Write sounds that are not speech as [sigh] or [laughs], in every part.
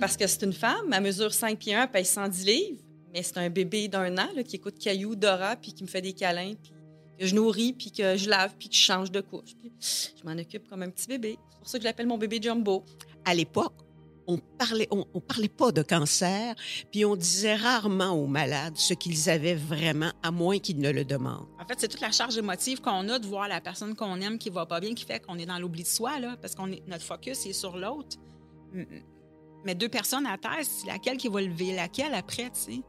Parce que c'est une femme, elle mesure 5 pieds 1, pèse 110 livres, mais c'est un bébé d'un an là, qui écoute Caillou, Dora, puis qui me fait des câlins, puis que je nourris, puis que je lave, puis que je change de couche. Puis je m'en occupe comme un petit bébé. C'est pour ça que je l'appelle mon bébé Jumbo. À l'époque, on parlait, on, on parlait pas de cancer, puis on disait rarement aux malades ce qu'ils avaient vraiment, à moins qu'ils ne le demandent. En fait, c'est toute la charge émotive qu'on a de voir la personne qu'on aime qui va pas bien, qui fait qu'on est dans l'oubli de soi, là, parce qu'on est notre focus est sur l'autre. Mais deux personnes à terre, c'est laquelle qui va lever? Laquelle après, tu sais?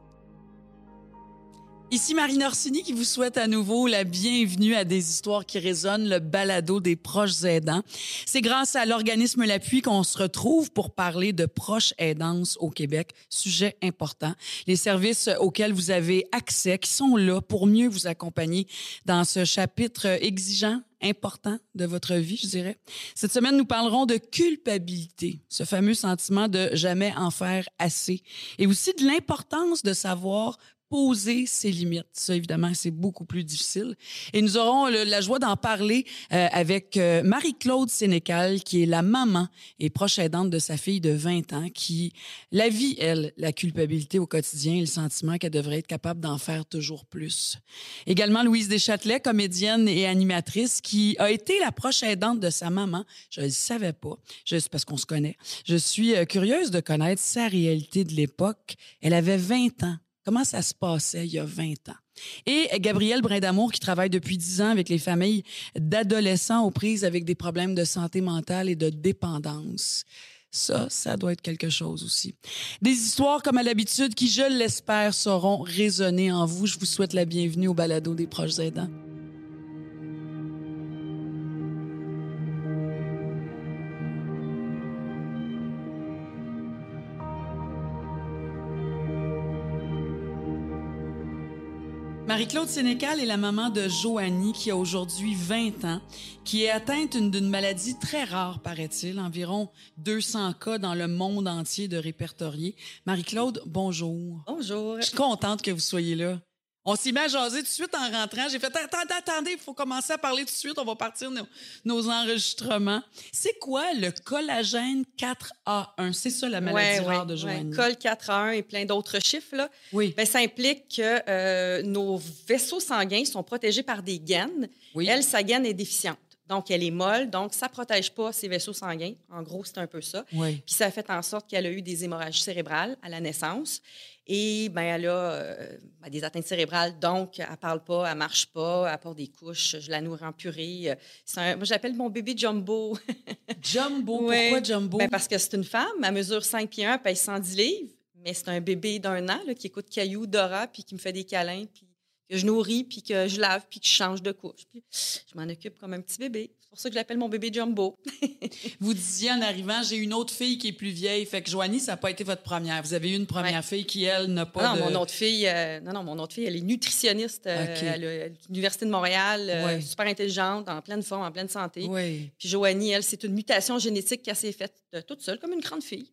Ici Marine Orsini qui vous souhaite à nouveau la bienvenue à des histoires qui résonnent, le balado des proches aidants. C'est grâce à l'organisme L'Appui qu'on se retrouve pour parler de proches aidance au Québec, sujet important. Les services auxquels vous avez accès, qui sont là pour mieux vous accompagner dans ce chapitre exigeant important de votre vie, je dirais. Cette semaine, nous parlerons de culpabilité, ce fameux sentiment de jamais en faire assez, et aussi de l'importance de savoir poser ses limites. Ça, évidemment, c'est beaucoup plus difficile. Et nous aurons la joie d'en parler euh, avec euh, Marie-Claude Sénécal, qui est la maman et proche aidante de sa fille de 20 ans, qui la vit, elle, la culpabilité au quotidien et le sentiment qu'elle devrait être capable d'en faire toujours plus. Également Louise Deschâtelet, comédienne et animatrice, qui a été la proche aidante de sa maman. Je ne le savais pas, juste parce qu'on se connaît. Je suis euh, curieuse de connaître sa réalité de l'époque. Elle avait 20 ans. Comment ça se passait il y a 20 ans? Et Gabrielle Brindamour, qui travaille depuis 10 ans avec les familles d'adolescents aux prises avec des problèmes de santé mentale et de dépendance. Ça, ça doit être quelque chose aussi. Des histoires, comme à l'habitude, qui, je l'espère, sauront résonner en vous. Je vous souhaite la bienvenue au balado des proches aidants. Marie-Claude Sénécal est la maman de Joanie qui a aujourd'hui 20 ans, qui est atteinte d'une- maladie très rare, paraît-il, environ 200 cas dans le monde entier de répertoriés. Marie-Claude, bonjour. Bonjour. Je suis contente que vous soyez là. On s'y met à jaser tout de suite en rentrant. J'ai fait attendez, attendez, il faut commencer à parler tout de suite. On va partir nos, nos enregistrements. C'est quoi le collagène 4A1 C'est ça la maladie Ouais, rare ouais, de ouais. Joanie. Col 4 à 1 et plein d'autres chiffres. Là. Oui. Ben, ça implique que euh, nos vaisseaux sanguins sont protégés par des gaines. Oui. Elle, sa gaine est déficiente. Donc, elle est molle, donc ça ne protège pas ses vaisseaux sanguins. En gros, c'est un peu ça. Oui. Puis ça a fait en sorte qu'elle a eu des hémorragies cérébrales à la naissance. Et ben, elle a euh, ben, des atteintes cérébrales, donc elle parle pas, elle marche pas, elle porte des couches, je la nourris en purée. Un- moi, j'appelle mon bébé Jumbo. [laughs] Jumbo? Ouais. Pourquoi Jumbo? Ben, parce que c'est une femme, elle mesure 5 pieds 1, pèse 110 livres, mais c'est un bébé d'un an là, qui écoute Caillou, Dora, puis qui me fait des câlins, puis que je nourris, puis que je lave, puis que je change de couche. Puis je m'en occupe comme un petit bébé. C'est pour ça que je l'appelle mon bébé Jumbo. [laughs] Vous disiez en arrivant, j'ai une autre fille qui est plus vieille. Fait que Joanie, ça n'a pas été votre première. Vous avez eu une première Ouais. fille qui, elle, n'a pas non, de... mon autre fille, euh, non, non, mon autre fille, elle est nutritionniste euh, OK. à l'U- à l'Université de Montréal, euh, Ouais. super intelligente, en pleine forme, en pleine santé. Oui. Puis Joanie, elle, c'est une mutation génétique qu'elle s'est faite euh, toute seule, comme une grande fille.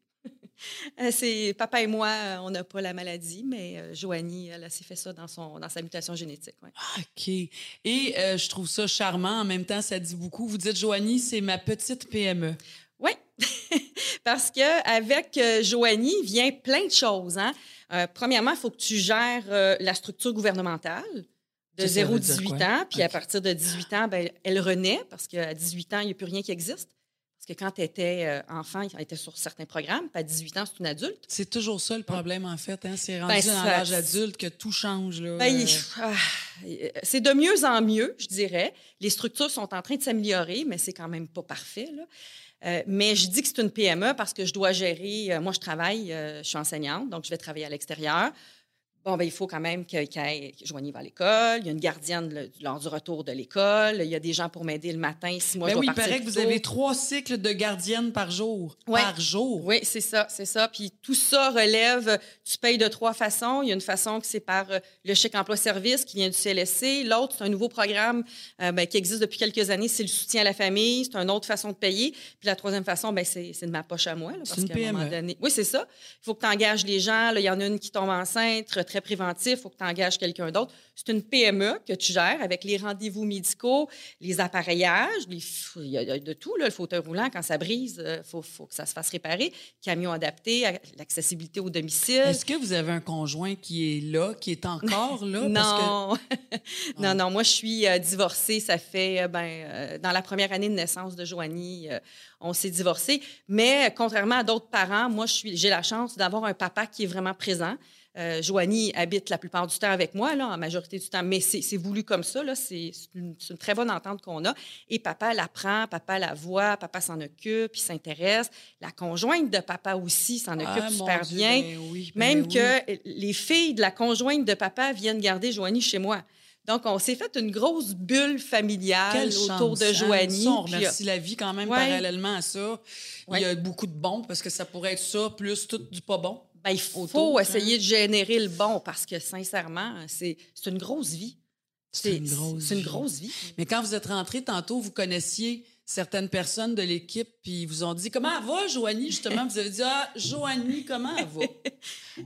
Euh, c'est papa et moi, euh, on n'a pas la maladie, mais euh, Joanie, elle, elle s'est fait ça dans son dans sa mutation génétique. ouais. OK. Et euh, je trouve ça charmant. En même temps, ça dit beaucoup. Vous dites, Joanie, c'est ma petite. PME. Oui, [laughs] parce que avec Joanie vient plein de choses. Hein? Euh, premièrement, il faut que tu gères euh, la structure gouvernementale de Ça, ça 0 veut à dire 18 quoi? ans, puis à partir de 18 ans, ben, elle renaît parce qu'à 18 ans, il n'y a plus rien qui existe. Que quand tu étais euh, enfant, elle était sur certains programmes, puis à 18 ans, c'est une adulte. C'est toujours ça le problème, en fait. Hein? C'est rendu Ben, dans ça- l'âge adulte que tout change. Ben, Euh, il- ah, c'est de mieux en mieux, je dirais. Les structures sont en train de s'améliorer, mais c'est quand même pas parfait. Là. Euh, mais je dis que c'est une PME parce que je dois gérer. euh, moi, je travaille, je suis enseignante, donc je vais travailler à l'extérieur. Bon, ben, il faut quand même que, que Joanie va à l'école. Il y a une gardienne le- lors du retour de l'école. Il y a des gens pour m'aider le matin si moi ben je dois oui, il paraît que vous avez trois cycles de gardienne par jour. Ouais. Par jour. Oui, c'est ça, c'est ça. Puis tout ça relève, tu payes de trois façons. Il y a une façon que c'est par euh, le chèque emploi-service qui vient du CLSC. L'autre, c'est un nouveau programme euh, ben, qui existe depuis quelques années, c'est le soutien à la famille. C'est une autre façon de payer. Puis la troisième façon, ben, c'est de ma poche à moi. là, parce une un moment PME. donné- Oui, c'est ça. Il faut que tu engages les gens. Là, Il y en a une qui tombe enceinte, très préventif, il faut que tu engages quelqu'un d'autre. C'est une PME que tu gères avec les rendez-vous médicaux, les appareillages, les- il y a de tout, là, le fauteuil roulant, quand ça brise, il faut, faut que ça se fasse réparer, camion adapté, l'accessibilité au domicile. Est-ce que vous avez un conjoint qui est là, qui est encore là? [laughs] Parce que- Non. [laughs] non, non, moi, je suis euh, divorcée. Ça fait, euh, ben, euh, dans la première année de naissance de Joanie, euh, on s'est divorcé. Mais euh, contrairement à d'autres parents, moi, j'ai la chance d'avoir un papa qui est vraiment présent. Euh, Joanie habite la plupart du temps avec moi, là, en majorité du temps, mais c'est, voulu comme ça. C'est, une, très bonne entente qu'on a. Et papa l'apprend, papa la voit, papa s'en occupe, il s'intéresse. La conjointe de papa aussi s'en occupe Ah, super Dieu, bien. ben oui, ben Même oui. que les filles de la conjointe de papa viennent garder Joanie chez moi. Donc, on s'est fait une grosse bulle familiale Quelle autour chance, de hein? Joanie. Ça, on puis, remercie la vie quand même Ouais. parallèlement à ça. Ouais. Il y a beaucoup de bons parce que ça pourrait être ça plus tout du pas bon. Ben, il faut autour, hein. essayer de générer le bon parce que, sincèrement, c'est une grosse vie. C'est une grosse vie. Mais quand vous êtes rentré tantôt, vous connaissiez certaines personnes de l'équipe, puis ils vous ont dit Comment elle va, Joanie? Justement, vous avez dit Ah, Joanie, comment elle va? [laughs]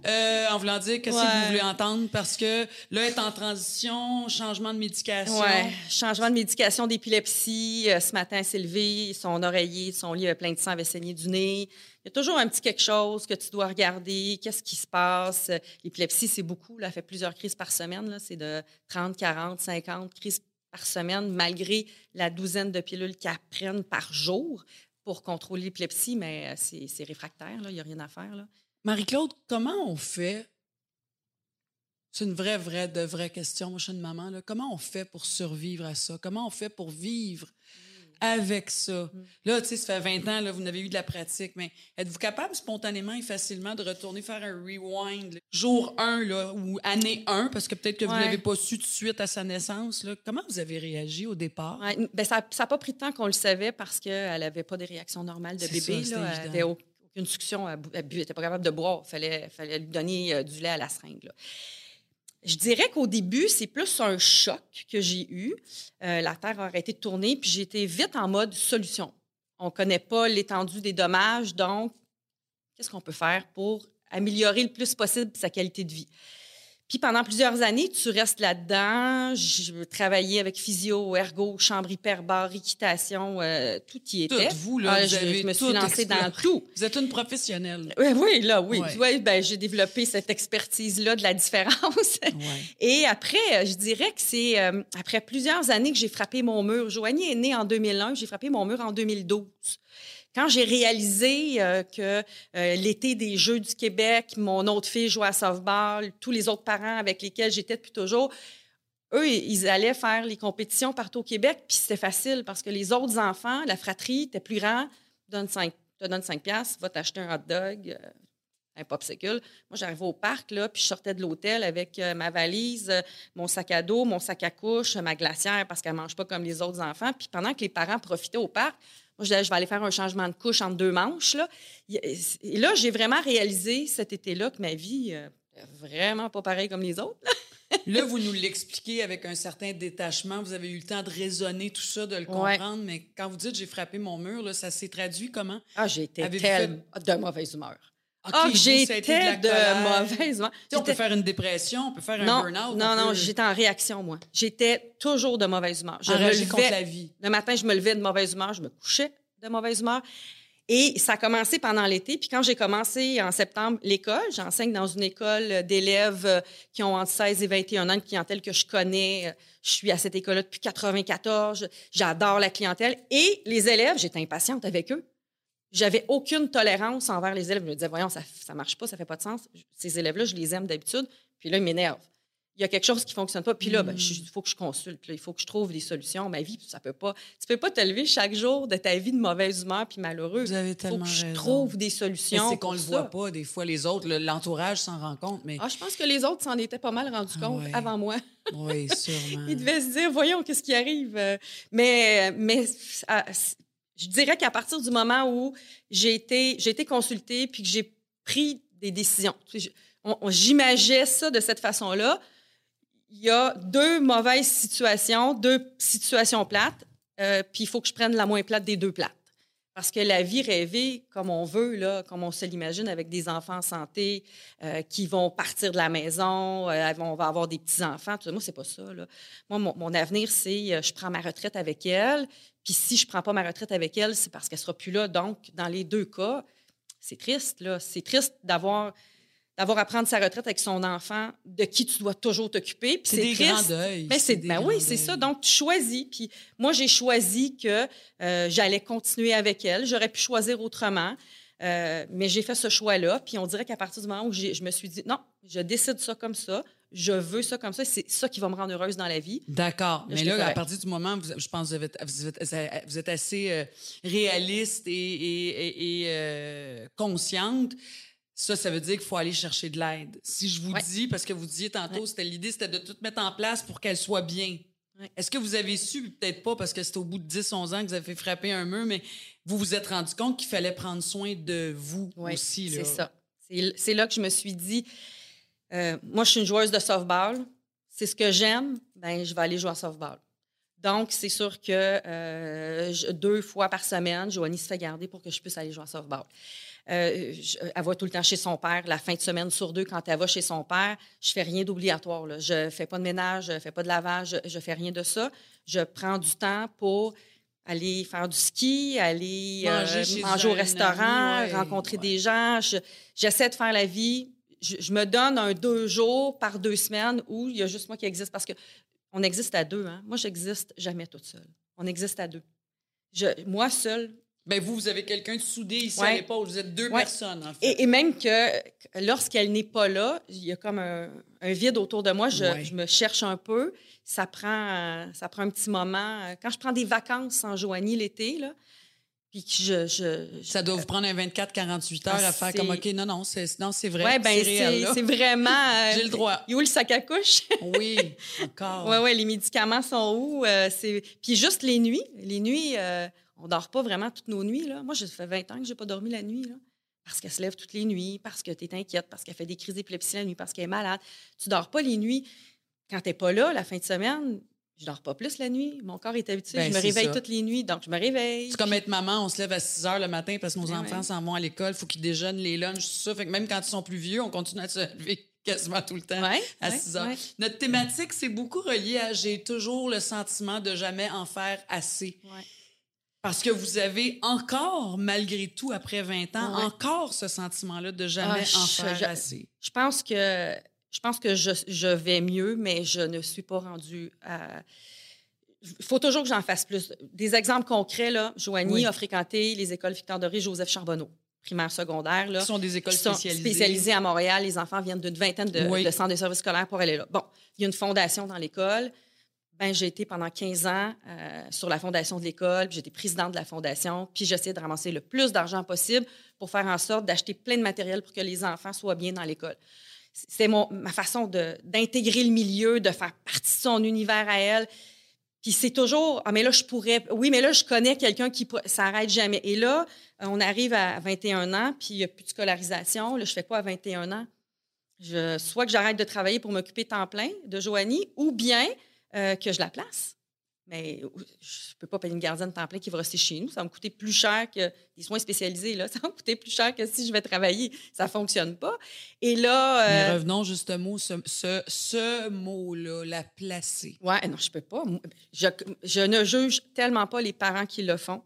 Euh, En voulant dire Qu'est-ce que vous voulez entendre? Parce que là, elle est en transition, changement de médication. Ouais. Changement de médication d'épilepsie. Euh, ce matin, elle s'est levée, son oreiller, son lit avait plein de sang, avait saigné du nez. Il y a toujours un petit quelque chose que tu dois regarder. Qu'est-ce qui se passe? Euh, L'épilepsie, c'est beaucoup. Là, elle fait plusieurs crises par semaine. là. C'est de 30, 40, 50 crises par semaine, malgré la douzaine de pilules qu'elle prenne par jour pour contrôler l'épilepsie. Mais euh, c'est réfractaire. Il n'y a rien à faire. Marie-Claude, comment on fait? C'est une vraie, vraie, de vraie question, moi, je suis une maman. Là. Comment on fait pour survivre à ça? Comment on fait pour vivre avec ça? Là, tu sais, ça fait 20 ans, là, vous n'avez eu de la pratique, mais êtes-vous capable spontanément et facilement de retourner faire un rewind? là? Jour 1, là, ou année 1, parce que peut-être que vous ne Ouais. l'avez pas su tout de suite à sa naissance. Là. Comment vous avez réagi au départ? Ouais, ben, ça n'a pas pris de temps qu'on le savait parce qu'elle n'avait pas des réactions normales de bébé. ça, là. Elle avait au- aucune succion. Elle n'était pas capable de boire. Il fallait, fallait lui donner euh, du lait à la seringue. là. Je dirais qu'au début, c'est plus un choc que j'ai eu. Euh, la Terre a arrêté de tourner, puis j'ai été vite en mode solution. On ne connaît pas l'étendue des dommages, donc qu'est-ce qu'on peut faire pour améliorer le plus possible sa qualité de vie? Puis pendant plusieurs années, tu restes là-dedans. Je travaillais avec physio, ergo, chambre hyperbare, équitation, euh, tout y était. Toutes vous, là, Ah, vous je, avez je me suis tout lancée dans tout. Vous êtes une professionnelle. Oui, oui, là, oui. Ouais. Ouais, ben, j'ai développé cette expertise-là de la différence. Ouais. [laughs] Et après, euh, je dirais que c'est euh, après plusieurs années que j'ai frappé mon mur. Joanie est née en 2001, j'ai frappé mon mur en 2012. Quand j'ai réalisé euh, que euh, l'été des Jeux du Québec, mon autre fille jouait à softball, tous les autres parents avec lesquels j'étais depuis toujours, eux, ils allaient faire les compétitions partout au Québec, puis c'était facile parce que les autres enfants, la fratrie, était plus grand, donne 5, te donne 5 piastres, va t'acheter un hot dog, euh, un popsicle. Moi, j'arrivais au parc, là, puis je sortais de l'hôtel avec ma valise, mon sac à dos, mon sac à couche, ma glacière, parce qu'elle ne mange pas comme les autres enfants. Puis pendant que les parents profitaient au parc, moi, je disais, je vais aller faire un changement de couche entre deux manches. Là. Et là, j'ai vraiment réalisé cet été-là que ma vie euh, vraiment pas pareille comme les autres. Là, vous nous l'expliquez avec un certain détachement. Vous avez eu le temps de raisonner tout ça, de le Ouais. comprendre. Mais quand vous dites j'ai frappé mon mur, là, ça s'est traduit comment? Ah, été Avez-vous tellement de mauvaise humeur. Ah, vous, que ça a été j'étais de, colère. mauvaise humeur. Tu sais, on peut J'étais- faire une dépression, on peut faire un burn-out. non, on non, peut j'étais en réaction, moi. J'étais toujours de mauvaise humeur. Je me contre levais- la vie. Le matin, je me levais de mauvaise humeur, je me couchais de mauvaise humeur. Et ça a commencé pendant l'été. Puis quand j'ai commencé en septembre l'école, j'enseigne dans une école d'élèves euh, qui ont entre 16 et 21 ans, une clientèle que je connais. Euh, Je suis à cette école-là depuis 94. J'adore la clientèle. Et les élèves, j'étais impatiente avec eux. J'avais aucune tolérance envers les élèves. Je me disais, voyons, ça ne marche pas, ça fait pas de sens. Ces élèves-là, je les aime d'habitude. Puis là, ils m'énervent. Il y a quelque chose qui fonctionne pas. Puis là, ben, il faut que je consulte. là. Il faut que je trouve des solutions. Ma vie, ça peut pas. Tu peux pas te lever chaque jour de ta vie de mauvaise humeur puis malheureux. Vous avez Il faut tellement que je raison. trouve des solutions. c'est qu'on le voit pas, des fois, les autres, le- l'entourage s'en rend compte, mais Ah, je pense que les autres s'en étaient pas mal rendus Ah compte ouais. avant moi. oui, [laughs] sûrement. Ils devaient se dire, voyons, qu'est-ce qui arrive? Euh, Mais, mais ah, je dirais qu'à partir du moment où j'ai été, j'ai été consultée puis que j'ai pris des décisions, j'imaginais ça de cette façon-là. Il y a deux mauvaises situations, deux situations plates, euh, puis il faut que je prenne la moins plate des deux plates. Parce que la vie rêvée, comme on veut, là, comme on se l'imagine, avec des enfants en santé euh, qui vont partir de la maison, euh, on va avoir des petits-enfants, tout ça, moi, c'est pas ça. Moi, mon, avenir, c'est euh, je prends ma retraite avec elle. Puis si je prends pas ma retraite avec elle, c'est parce qu'elle sera plus là. Donc, dans les deux cas, c'est triste. C'est triste d'avoir d'avoir à prendre sa retraite avec son enfant de qui tu dois toujours t'occuper. Puis C'est des triste. grands deuils. Ben, c'est, ben oui, c'est ça. Donc, tu choisis. Puis moi, j'ai choisi que euh, j'allais continuer avec elle. J'aurais pu choisir autrement. Euh, mais j'ai fait ce choix-là. Puis on dirait qu'à partir du moment où je me suis dit, non, je décide ça comme ça. Je veux ça comme ça. C'est ça qui va me rendre heureuse dans la vie. D'accord. Mais là, à partir du moment, où vous- je pense que vous êtes, vous êtes- vous êtes assez euh, réaliste et, et- et- et, euh, consciente. Ça, ça veut dire qu'il faut aller chercher de l'aide. Si je vous Ouais. dis, parce que vous disiez tantôt, Ouais. c'était l'idée, c'était de tout mettre en place pour qu'elle soit bien. Ouais. Est-ce que vous avez su, peut-être pas parce que c'est au bout de 10, 11 ans que vous avez fait frapper un mur, mais vous vous êtes rendu compte qu'il fallait prendre soin de vous aussi. c'est ça. C'est, c'est là que je me suis dit, euh, moi, je suis une joueuse de softball. C'est ce que j'aime, ben je vais aller jouer à softball. Donc, c'est sûr que euh, je- deux fois par semaine, Joanie se fait garder pour que je puisse aller jouer à softball. Euh, je- elle va tout le temps chez son père. La fin de semaine sur deux, quand elle va chez son père, je fais rien d'obligatoire. là. Je fais pas de ménage, je fais pas de lavage, je, je fais rien de ça. Je prends du temps pour aller faire du ski, aller euh, Manger manger au restaurant, ouais, rencontrer ouais. des gens. Je- J'essaie de faire la vie. Je, je me donne un deux jours par deux semaines où il y a juste moi qui existe parce que on existe à deux. Hein? Moi, j'existe jamais toute seule. On existe à deux. Je, moi seule, Ben vous, vous avez quelqu'un de soudé ici à l'épaule. Vous êtes deux Ouais. personnes, en fait. Et, et même que lorsqu'elle n'est pas là, il y a comme un, un vide autour de moi. Je, Ouais. je me cherche un peu. Ça prend, ça prend un petit moment. Quand je prends des vacances en Joanie l'été, là, puis que je... je, je- Ça doit vous prendre un 24-48 heures Ah, à faire comme, OK, non, non, c'est, non, c'est vrai. Ouais, ben c'est réel, c'est là. c'est vraiment... [laughs] euh, J'ai le droit. Il est où le sac à couche? [laughs] Oui, encore. Oui, oui, les médicaments sont où? Euh, c'est... Puis juste les nuits. Les nuits, euh, on dort pas vraiment toutes nos nuits. Là. Moi, ça fait 20 ans que j'ai pas dormi la nuit. Là. Parce qu'elle se lève toutes les nuits, parce que tu es inquiète, parce qu'elle fait des crises d'épilepsie la nuit, parce qu'elle est malade. Tu dors pas les nuits. Quand tu pas là, la fin de semaine, je dors pas plus la nuit. Mon corps est habitué. Ben, je me réveille ça. toutes les nuits, donc je me réveille. C'est comme être maman, on se lève à 6 heures le matin parce que nos Ouais, enfants ouais. s'en vont à l'école, il faut qu'ils déjeunent les lunchs, tout ça. Fait que même quand ils sont plus vieux, on continue à se lever [laughs] quasiment tout le temps Ouais, à ouais, 6 heures. ouais. Notre thématique, c'est beaucoup relié à j'ai toujours le sentiment de jamais en faire assez. Parce que vous avez encore, malgré tout, après 20 ans, Ouais. encore ce sentiment-là de jamais Ah, en faire je- assez. Je pense que je pense que je, je vais mieux, mais je ne suis pas rendue à. Il faut toujours que j'en fasse plus. Des exemples concrets, là. Joanie Oui. a fréquenté les écoles Victor Doré, Joseph Charbonneau, primaire, secondaire. Là, Ce sont des écoles sont spécialisées. spécialisées à Montréal. Les enfants viennent d'une vingtaine de, Oui. de centres de services scolaires pour aller là. Bon, il y a une fondation dans l'école. Ben, j'ai été pendant 15 ans euh, sur la fondation de l'école, puis j'étais présidente de la fondation, puis j'essayais de ramasser le plus d'argent possible pour faire en sorte d'acheter plein de matériel pour que les enfants soient bien dans l'école. C'est ma façon d'intégrer le milieu, de faire partie de son univers à elle. Puis c'est toujours, ah, mais là, je pourrais, oui, mais là, je connais quelqu'un qui, pour- ça arrête jamais. Et là, on arrive à 21 ans, puis il n'y a plus de scolarisation. Là, je fais quoi à 21 ans? Soit que j'arrête de travailler pour m'occuper temps plein de Joanie, ou bien euh, que je la place. Mais je ne peux pas payer une gardienne temps plein qui va rester chez nous. Ça va me coûter plus cher que des soins spécialisés. Là. [laughs] Ça va me coûter plus cher que si je vais travailler. Ça ne fonctionne pas. Et là. Mais euh, revenons justement ce, ce, ce mot-là, la placer. Ouais, non, je peux pas. Je, je ne juge tellement pas les parents qui le font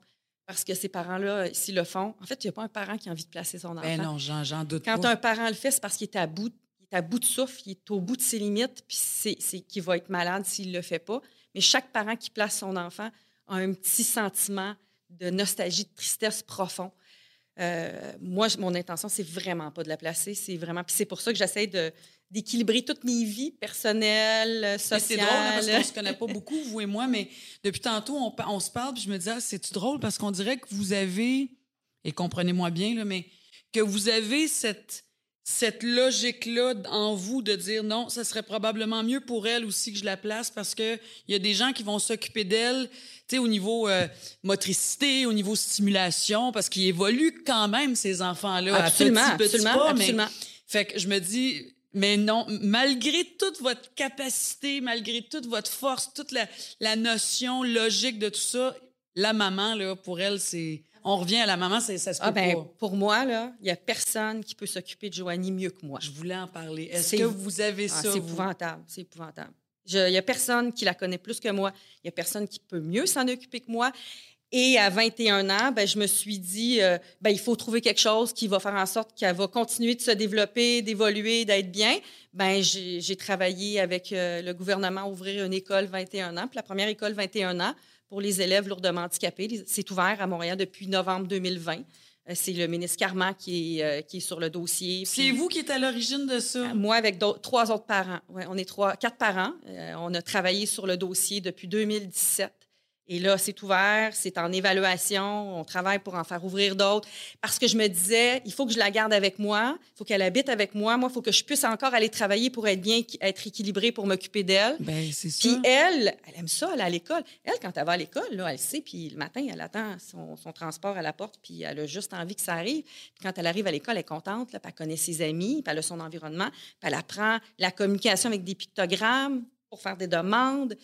parce que ces parents-là, s'ils le font, en fait, il n'y a pas un parent qui a envie de placer son enfant. Ben non, j'en, j'en doute Quand pas. un parent le fait, c'est parce qu'il est à bout, il est à bout de souffle, il est au bout de ses limites, puis c'est, c'est qu'il va être malade s'il le fait pas. Mais chaque parent qui place son enfant a un petit sentiment de nostalgie, de tristesse profond. Euh, moi, mon intention, c'est vraiment pas de la placer. C'est vraiment. Puis c'est pour ça que j'essaie de, d'équilibrer toutes mes vies personnelles, sociales. c'est drôle hein, parce qu'on se connaît pas beaucoup, vous et moi, mais depuis tantôt, on, on se parle, puis je me dis, ah, c'est-tu drôle? Parce qu'on dirait que vous avez, et comprenez-moi bien, là, mais que vous avez cette, cette logique-là en vous de dire non, ça serait probablement mieux pour elle aussi que je la place parce qu'il y a des gens qui vont s'occuper d'elle, tu sais, au niveau euh, motricité, au niveau stimulation, parce qu'ils évoluent quand même, ces enfants-là, Absolument, à petit, petit absolument, pas, mais- absolument. fait que je me dis, mais non, malgré toute votre capacité, malgré toute votre force, toute la, la notion logique de tout ça, la maman, là, pour elle, c'est. On revient à la maman, ça, ça se peut Ah ben, pas. pour moi, là, il n'y a personne qui peut s'occuper de Joanie mieux que moi. Je voulais en parler. Est-ce que vous avez Ah, ça, c'est épouvantable, c'est épouvantable. Il n'y a personne qui la connaît plus que moi. Il n'y a personne qui peut mieux s'en occuper que moi. Et à 21 ans, ben, je me suis dit, euh, ben, il faut trouver quelque chose qui va faire en sorte qu'elle va continuer de se développer, d'évoluer, d'être bien. Ben, j'ai j'ai travaillé avec euh, le gouvernement à ouvrir une école 21 ans. Puis la première école 21 ans pour les élèves lourdement handicapés, c'est ouvert à Montréal depuis novembre 2020. Euh, C'est le ministre Carman qui est, euh, qui est sur le dossier. C'est vous qui êtes à l'origine de ça? moi, avec trois autres parents. Ouais, on est trois, quatre parents. Euh, on a travaillé sur le dossier depuis 2017. Et là, c'est ouvert, c'est en évaluation. On travaille pour en faire ouvrir d'autres. Parce que je me disais, il faut que je la garde avec moi. Il faut qu'elle habite avec moi. Moi, il faut que je puisse encore aller travailler pour être bien, être équilibrée, pour m'occuper d'elle. Ben, c'est ça. Puis elle, elle aime ça, elle à l'école. Elle, quand elle va à l'école, là, elle sait, puis le matin, elle attend son, son transport à la porte, puis elle a juste envie que ça arrive. Puis quand elle arrive à l'école, elle est contente, là, puis elle connaît ses amis, puis elle a son environnement, puis elle apprend la communication avec des pictogrammes pour faire des demandes.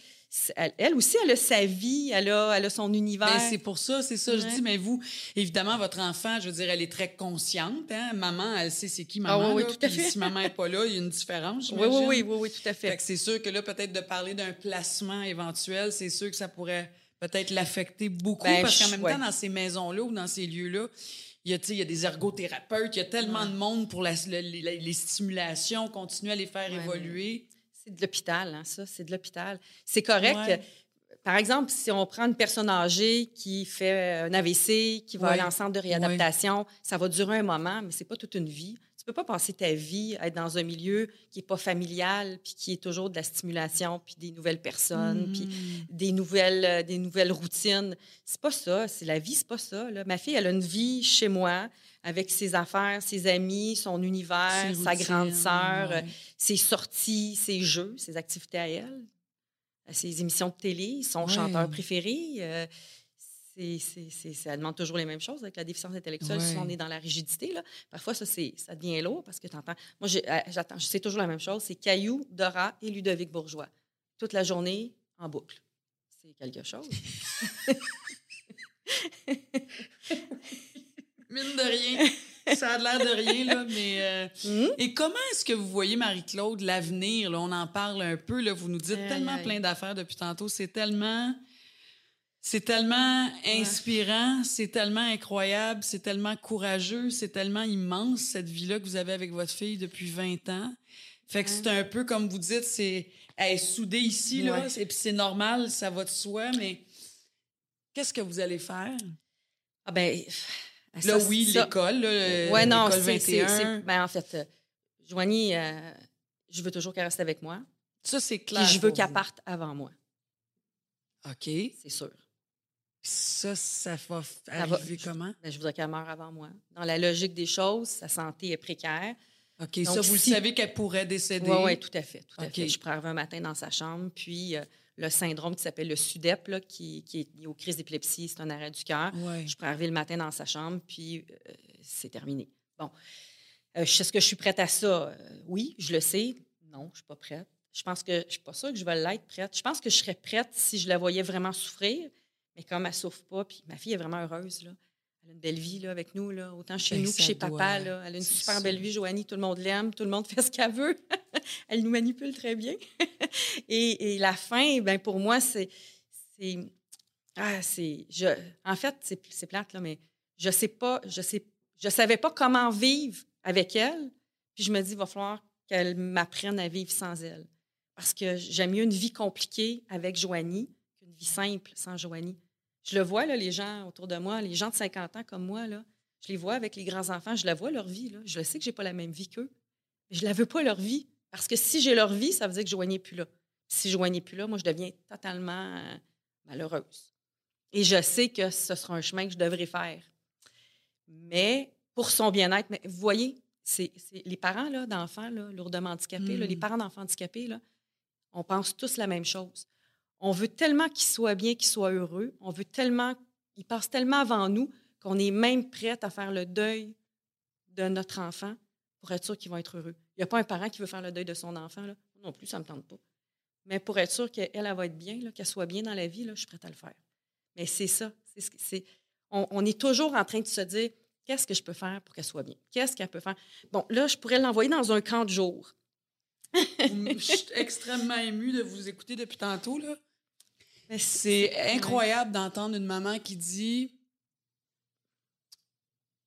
Elle, elle aussi, elle a sa vie, elle a, elle a son univers. Ben, c'est pour ça, c'est ça, je dis. Mais vous, évidemment, votre enfant, je veux dire, elle est très consciente. Hein? Maman, elle sait c'est qui Ah maman. oui, là, oui, tout à fait. Si maman n'est pas là, il y a une différence. oui, oui, oui, oui, oui, tout à Fait fait. c'est sûr que là, peut-être de parler d'un placement éventuel, c'est sûr que ça pourrait peut-être l'affecter beaucoup. Ben, parce qu'en même ouais. temps, dans ces maisons-là ou dans ces lieux-là, il y, a, il y a des ergothérapeutes, il y a tellement de monde pour la- les, les stimulations, continuer à les faire évoluer. C'est de l'hôpital, hein, ça, c'est de l'hôpital. C'est correct. Ouais. Par exemple, si on prend une personne âgée qui fait un AVC, qui va Ouais. aller en centre de réadaptation, ça va durer un moment, mais c'est pas toute une vie. Tu peux pas passer ta vie à être dans un milieu qui est pas familial, puis qui est toujours de la stimulation, puis des nouvelles personnes, puis Mm. des nouvelles, euh, des nouvelles routines. C'est pas ça. C'est la vie, c'est pas ça. là. Ma fille, elle a une vie chez moi avec ses affaires, ses amis, son univers, sa grande sœur, ouais. ses sorties, ses jeux, ses activités à elle, euh, ses émissions de télé, son Ouais. chanteur préféré. euh, c'est, c'est- c'est- ça demande toujours les mêmes choses avec la déficience intellectuelle. Si on est dans la rigidité, là, parfois, ça, c'est, ça devient lourd parce que tu entends. Moi, euh, j'attends, je sais toujours la même chose c'est Caillou, Dora et Ludovic Bourgeois. Toute la journée en boucle. C'est quelque chose. [laughs] Mine de rien. Ça a l'air de rien, là, mais... euh, Hum? Et comment est-ce que vous voyez, Marie-Claude, l'avenir? là? On en parle un peu. Là, vous nous dites tellement plein d'affaires depuis tantôt. C'est tellement... C'est tellement inspirant, c'est tellement incroyable, c'est tellement courageux, c'est tellement immense, cette vie-là que vous avez avec votre fille depuis 20 ans. Fait que c'est un peu, comme vous dites, c'est... Elle est soudée ici, là, Ouais. et puis c'est normal, ça va de soi, mais qu'est-ce que vous allez faire? Ah ben, Là, oui, l'école, là, Ouais, non, c'est, c'est- 21. c'est- ben, en fait, euh, Joanie, euh, je veux toujours qu'elle reste avec moi. Ça, c'est Puis clair. je veux qu'elle parte avant moi, OK. c'est sûr. Ça, ça va f- Ça va- arriver comment? Ben, je voudrais qu'elle meure avant moi. Dans la logique des choses, sa santé est précaire. OK, Donc, ça, vous si- le savez qu'elle pourrait décéder? Oui, oui, tout à fait. Tout à OK. fait. Je pourrais arriver un matin dans sa chambre, puis euh, le syndrome qui s'appelle le SUDEP, là, qui, qui est lié aux crises d'épilepsie, c'est un arrêt du cœur. Ouais. Je pourrais arriver le matin dans sa chambre, puis euh, c'est terminé. Bon. Euh, Est-ce que je suis prête à ça? Oui, je le sais. Non, je suis pas prête. Je pense que je suis pas sûre que je vais l'être prête. Je pense que je serais prête si je la voyais vraiment souffrir, mais comme elle souffre pas, puis ma fille est vraiment heureuse, là. Elle a une belle vie là, avec nous, là, autant chez Ben, nous que chez doit- papa. Là. Elle a une super ça. belle vie, Joanie. Tout le monde l'aime, tout le monde [laughs] fait ce qu'elle veut. [laughs] elle nous manipule très bien. [laughs] et, et la fin, ben, pour moi, c'est. ah, c'est. Je, en fait, c'est, c'est plate, là, mais je sais pas, je sais, je savais pas comment vivre avec elle. Puis je me dis, il va falloir qu'elle m'apprenne à vivre sans elle. Parce que j'aime mieux une vie compliquée avec Joanie vie simple sans Joanie. Je le vois, là, les gens autour de moi, les gens de 50 ans comme moi, là, je les vois avec les grands-enfants, je la vois leur vie. Là. Je le sais que j'ai pas la même vie qu'eux, mais je la veux pas leur vie. Parce que si j'ai leur vie, ça veut dire que Joanie n'est plus là. Si Joanie n'est plus là, moi, je deviens totalement euh, malheureuse. Et je sais que ce sera un chemin que je devrais faire. Mais pour son bien-être, mais vous voyez, c'est les parents là, d'enfants là, lourdement handicapés, là, les parents d'enfants handicapés, là, on pense tous la même chose. On veut tellement qu'ils soient bien, qu'ils soient heureux. On veut tellement, ils passent tellement avant nous qu'on est même prête à faire le deuil de notre enfant pour être sûr qu'ils vont être heureux. Il n'y a pas un parent qui veut faire le deuil de son enfant. Non plus, ça ne me tente pas. Mais pour être sûr qu'elle, elle va être bien, qu'elle soit bien dans la vie, je suis prête à le faire. Mais c'est ça. On, est toujours en train de se dire qu'est-ce que je peux faire pour qu'elle soit bien? Qu'est-ce qu'elle peut faire? Bon, là, je pourrais l'envoyer dans un camp de jour. je suis extrêmement émue de vous écouter depuis tantôt. C'est incroyable d'entendre une maman qui dit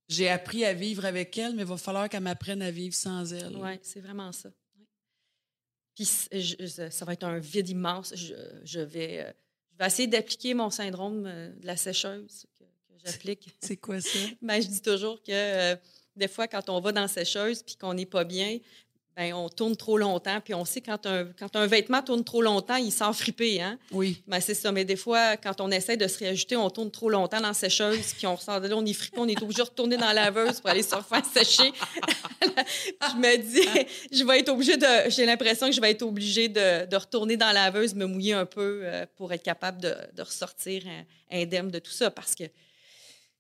J'ai appris à vivre avec elle, mais il va falloir qu'elle m'apprenne à vivre sans elle. Oui, c'est vraiment ça. Puis ça va être un vide immense. Je, je vais, euh, je vais essayer d'appliquer mon syndrome euh, de la sécheuse que, que j'applique. [laughs] C'est quoi ça? ben, je dis toujours que euh, des fois, quand on va dans la sécheuse puis qu'on n'est pas bien, ben, on tourne trop longtemps. Puis on sait quand un, quand un vêtement tourne trop longtemps, il s'en fripper. Hein? Oui. Ben, c'est ça. Mais des fois, quand on essaie de se réajuster, on tourne trop longtemps dans la sécheuse, puis on ressort de là, on est frippé, on est obligé de retourner dans la laveuse pour aller se faire sécher. [laughs] je me dis, je vais être obligée de. J'ai l'impression que je vais être obligée de, de, retourner dans la laveuse, me mouiller un peu euh, pour être capable de, de ressortir indemne de tout ça. Parce que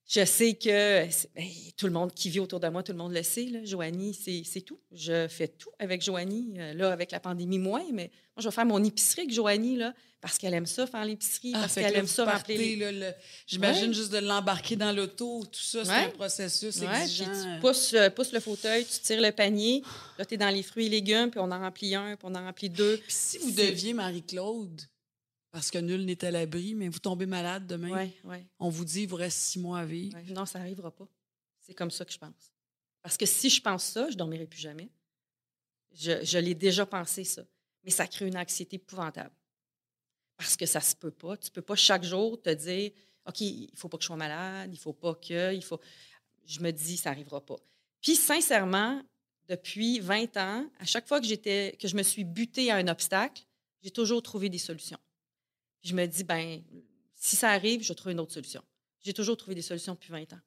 je sais que ben, tout le monde qui vit autour de moi, tout le monde le sait. Là. Joanie, c'est tout. Je fais tout avec Joanie. Euh, là, avec la pandémie, moins, mais moi, je vais faire mon épicerie avec Joanie, là, parce qu'elle aime ça, faire l'épicerie, ah, parce qu'elle aime ça remplir. Les... J'imagine ouais. juste de l'embarquer dans l'auto, tout ça, c'est ouais. un processus ouais. exigeant. tu pousses, euh, pousses, le fauteuil, tu tires le panier, là, tu es dans les fruits et légumes, puis on en remplit un, puis on en remplit deux. Puis si vous deviez, Marie-Claude, parce que nul n'est à l'abri, mais vous tombez malade demain. Ouais, ouais. On vous dit, il vous reste six mois à vivre. Ouais. Non, ça n'arrivera pas. C'est comme ça que je pense. Parce que si je pense ça, je ne dormirai plus jamais. Je, je l'ai déjà pensé, ça. Mais ça crée une anxiété épouvantable. Parce que ça se peut pas. Tu peux pas chaque jour te dire, OK, il faut pas que je sois malade, il faut pas que, il faut... Je me dis, ça n'arrivera pas. Puis, sincèrement, depuis 20 ans, à chaque fois que, j'étais, que je me suis butée à un obstacle, j'ai toujours trouvé des solutions je me dis, ben si ça arrive, je vais trouver une autre solution. J'ai toujours trouvé des solutions depuis 20 ans.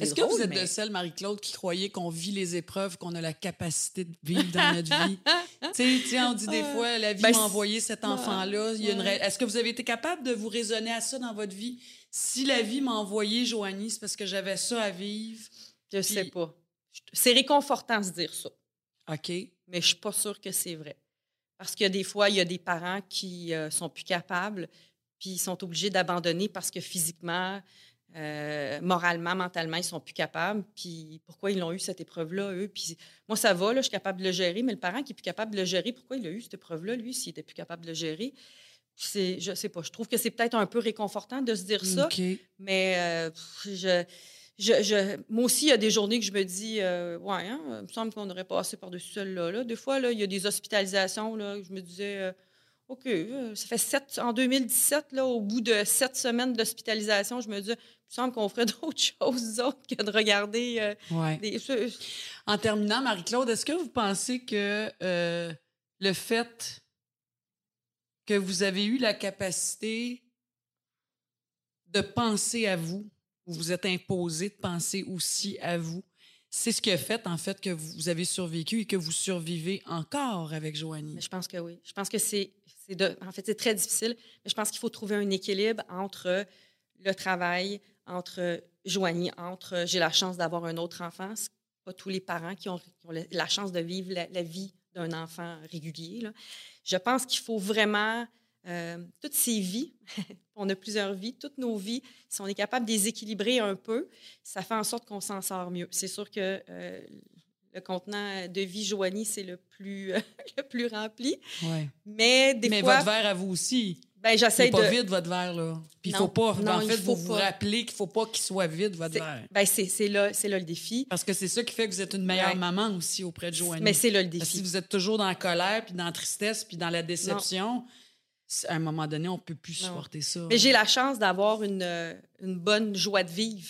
Est-ce que vous êtes mais... de celle, Marie-Claude, qui croyait qu'on vit les épreuves, qu'on a la capacité de vivre dans notre vie? [laughs] tu sais, on dit des fois, la vie ben, m'a envoyé cet enfant-là. Est-ce que vous avez été capable de vous raisonner à ça dans votre vie? Si la vie m'a envoyé Joanie, c'est parce que j'avais ça à vivre. Je puis... sais pas. C'est réconfortant de se dire ça. OK. Mais je suis pas sûre que c'est vrai. Parce que des fois, il y a des parents qui euh, sont plus capables, puis ils sont obligés d'abandonner parce que physiquement, euh, moralement, mentalement, ils sont plus capables. Puis pourquoi ils l'ont eu cette épreuve-là, eux? Puis moi, ça va, là, je suis capable de le gérer, mais le parent qui est plus capable de le gérer, pourquoi il a eu cette épreuve-là, lui, s'il était plus capable de le gérer? C'est, je sais pas, je trouve que c'est peut-être un peu réconfortant de se dire ça, okay. mais euh, je, je, je, moi aussi, il y a des journées que je me dis, euh, ouais, hein, il me semble qu'on aurait passé par-dessus celle-là. Là. Des fois, là, il y a des hospitalisations, là, je me disais, euh, OK, euh, ça fait sept, en 2017, là, au bout de sept semaines d'hospitalisation, je me dis, il me semble qu'on ferait [laughs] d'autres choses autres que de regarder. ouais. des... En terminant, Marie-Claude, est-ce que vous pensez que le fait que vous avez eu la capacité de penser à vous, vous vous êtes imposé de penser aussi à vous. C'est ce qui a fait, en fait, que vous avez survécu et que vous survivez encore avec Joanie. Je pense que oui. Je pense que c'est. En fait, c'est très difficile, mais je pense qu'il faut trouver un équilibre entre le travail, entre Joanie, entre j'ai la chance d'avoir un autre enfant. C'est pas tous les parents qui ont, la chance de vivre la, vie d'un enfant régulier. Je pense qu'il faut vraiment euh, toutes ces vies, [laughs] on a plusieurs vies, toutes nos vies, si on est capable de les équilibrer un peu, ça fait en sorte qu'on s'en sort mieux. C'est sûr que euh, le contenant de vie Joanie, c'est le plus, [laughs] le plus rempli. Ouais. Mais des Mais fois. votre verre à vous aussi. Ben, j'essaie pas de. vide, votre verre, là. Puis il faut pas. Non, en fait, faut vous pas. vous rappelez qu'il faut pas qu'il soit vide, votre verre. Ben, c'est là, là le défi. Parce que c'est ça qui fait que vous êtes une meilleure Ouais. maman aussi auprès de Joanie. Mais c'est là le Parce que si défi. vous êtes toujours dans la colère, puis dans la tristesse, puis dans la déception, à un moment donné, on peut plus Non. supporter ça. Mais j'ai la chance d'avoir une, euh, une bonne joie de vivre.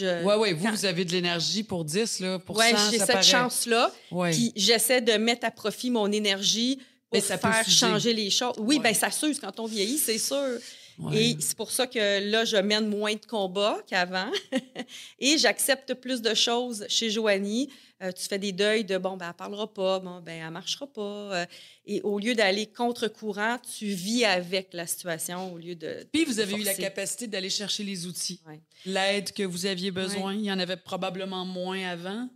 Oui, oui, vous, quand- vous avez de l'énergie pour 10, là. Pour Ouais, 100, j'ai cette chance-là. Ouais. Puis j'essaie de mettre à profit mon énergie pour ça faire changer les choses. Oui, Ouais. ben ça s'use quand on vieillit, c'est sûr. Ouais. Et c'est pour ça que là, je mène moins de combats qu'avant. [laughs] Et j'accepte plus de choses chez Joanie. Euh, tu fais des deuils de bon, ben, elle parlera pas, bon, ben, elle marchera pas. Euh, et au lieu d'aller contre-courant, tu vis avec la situation au lieu de. Puis vous avez eu la capacité d'aller chercher les outils. Ouais. L'aide que vous aviez besoin, il y en avait probablement moins avant.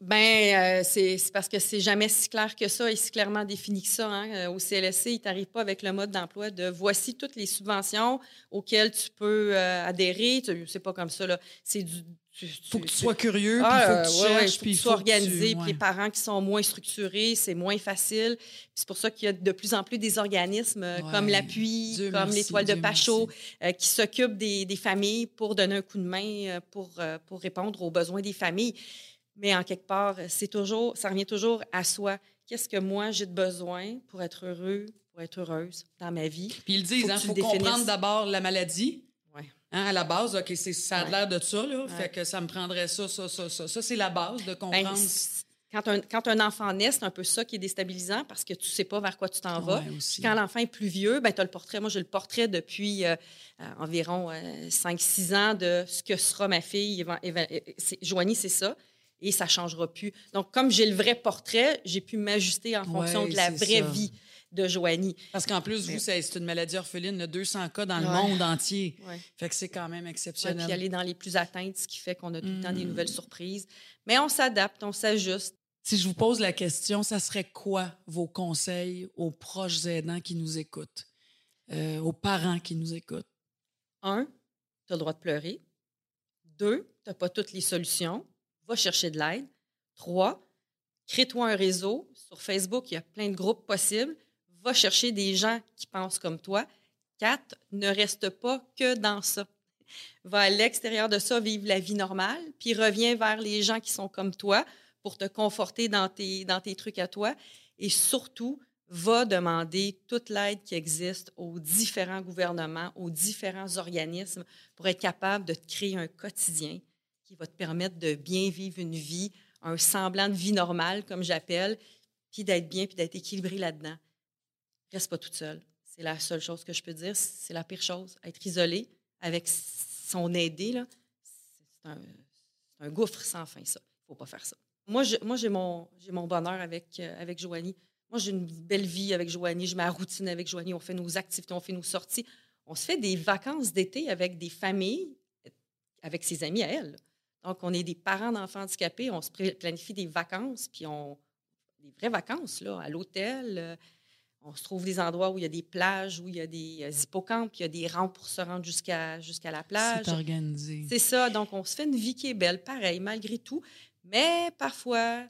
Ben, euh, c'est parce que c'est jamais si clair que ça et si clairement défini que ça. hein. Euh, Au CLSC, il t'arrive pas avec le mode d'emploi de voici toutes les subventions auxquelles tu peux euh, adhérer. C'est pas comme ça, là. C'est du. tu- Faut que tu sois curieux, puis Ah, faut que euh, tu ouais, ouais, cherches, faut puis que tu sois organisé, puis ouais. les parents qui sont moins structurés, c'est moins facile. Puis C'est pour ça qu'il y a de plus en plus des organismes comme l'Appui, comme l'Étoile de Pachot, euh, qui s'occupent des, des familles pour donner un coup de main pour, pour répondre aux besoins des familles. Mais en quelque part, c'est toujours, ça revient toujours à soi. Qu'est-ce que moi j'ai de besoin pour être heureux, pour être heureuse dans ma vie? Puis ils le disent, il faut le comprendre d'abord la maladie. Ouais. Hein, à la base, OK, c'est, ça a l'air de ça, là. Ouais. Fait que ça me prendrait ça, ça, ça, ça. Ça, c'est la base de Ben, comprendre. quand, un, quand un enfant naît, c'est un peu ça qui est déstabilisant parce que tu sais pas vers quoi tu t'en vas. Ouais, aussi. Puis quand l'enfant est plus vieux, ben, tu as le portrait. Moi, j'ai le portrait depuis euh, euh, environ 5-6 ans de ce que sera ma fille. Euh, Joanie, c'est ça. Et ça changera plus. Donc, comme j'ai le vrai portrait, j'ai pu m'ajuster en fonction Ouais, de la vraie ça. vie de Joanie. Parce qu'en plus, vous, c'est, une maladie orpheline, le 200 cas dans le Ouais. monde entier. Ouais. Fait que c'est quand même exceptionnel. puis aller dans les plus atteintes, ce qui fait qu'on a tout le temps des Mm. nouvelles surprises. Mais on s'adapte, on s'ajuste. Si je vous pose la question, ça serait quoi vos conseils aux proches aidants qui nous écoutent, euh, aux parents qui nous écoutent? Un, tu as le droit de pleurer. Deux, tu n'as pas toutes les solutions. Va chercher de l'aide. Trois, crée-toi un réseau. Sur Facebook, il y a plein de groupes possibles. Va chercher des gens qui pensent comme toi. Quatre, ne reste pas que dans ça. Va à l'extérieur de ça, vivre la vie normale, puis reviens vers les gens qui sont comme toi pour te conforter dans tes, dans tes trucs à toi. Et surtout, va demander toute l'aide qui existe aux différents gouvernements, aux différents organismes pour être capable de te créer un quotidien qui va te permettre de bien vivre une vie, un semblant de vie normale, comme j'appelle, puis d'être bien, puis d'être équilibré là-dedans. Reste pas toute seule. C'est la seule chose que je peux dire. C'est la pire chose. Être isolé avec son aidé, là, c'est un, gouffre sans fin, ça. Il faut pas faire ça. Moi, j'ai mon, mon bonheur avec, euh, avec Joanie. Moi, j'ai une belle vie avec Joanie. J'ai ma routine avec Joanie. On fait nos activités, on fait nos sorties. On se fait des vacances d'été avec des familles, avec ses amis à elle. Donc, on est des parents d'enfants handicapés. On se planifie des vacances, puis on. des vraies vacances, là, à l'hôtel. euh, on se trouve des endroits où il y a des plages, où il y a des euh, hippocampes, puis il y a des rampes pour se rendre jusqu'à jusqu'à la plage. C'est organisé. C'est ça. Donc, on se fait une vie qui est belle, pareil, malgré tout. Mais parfois,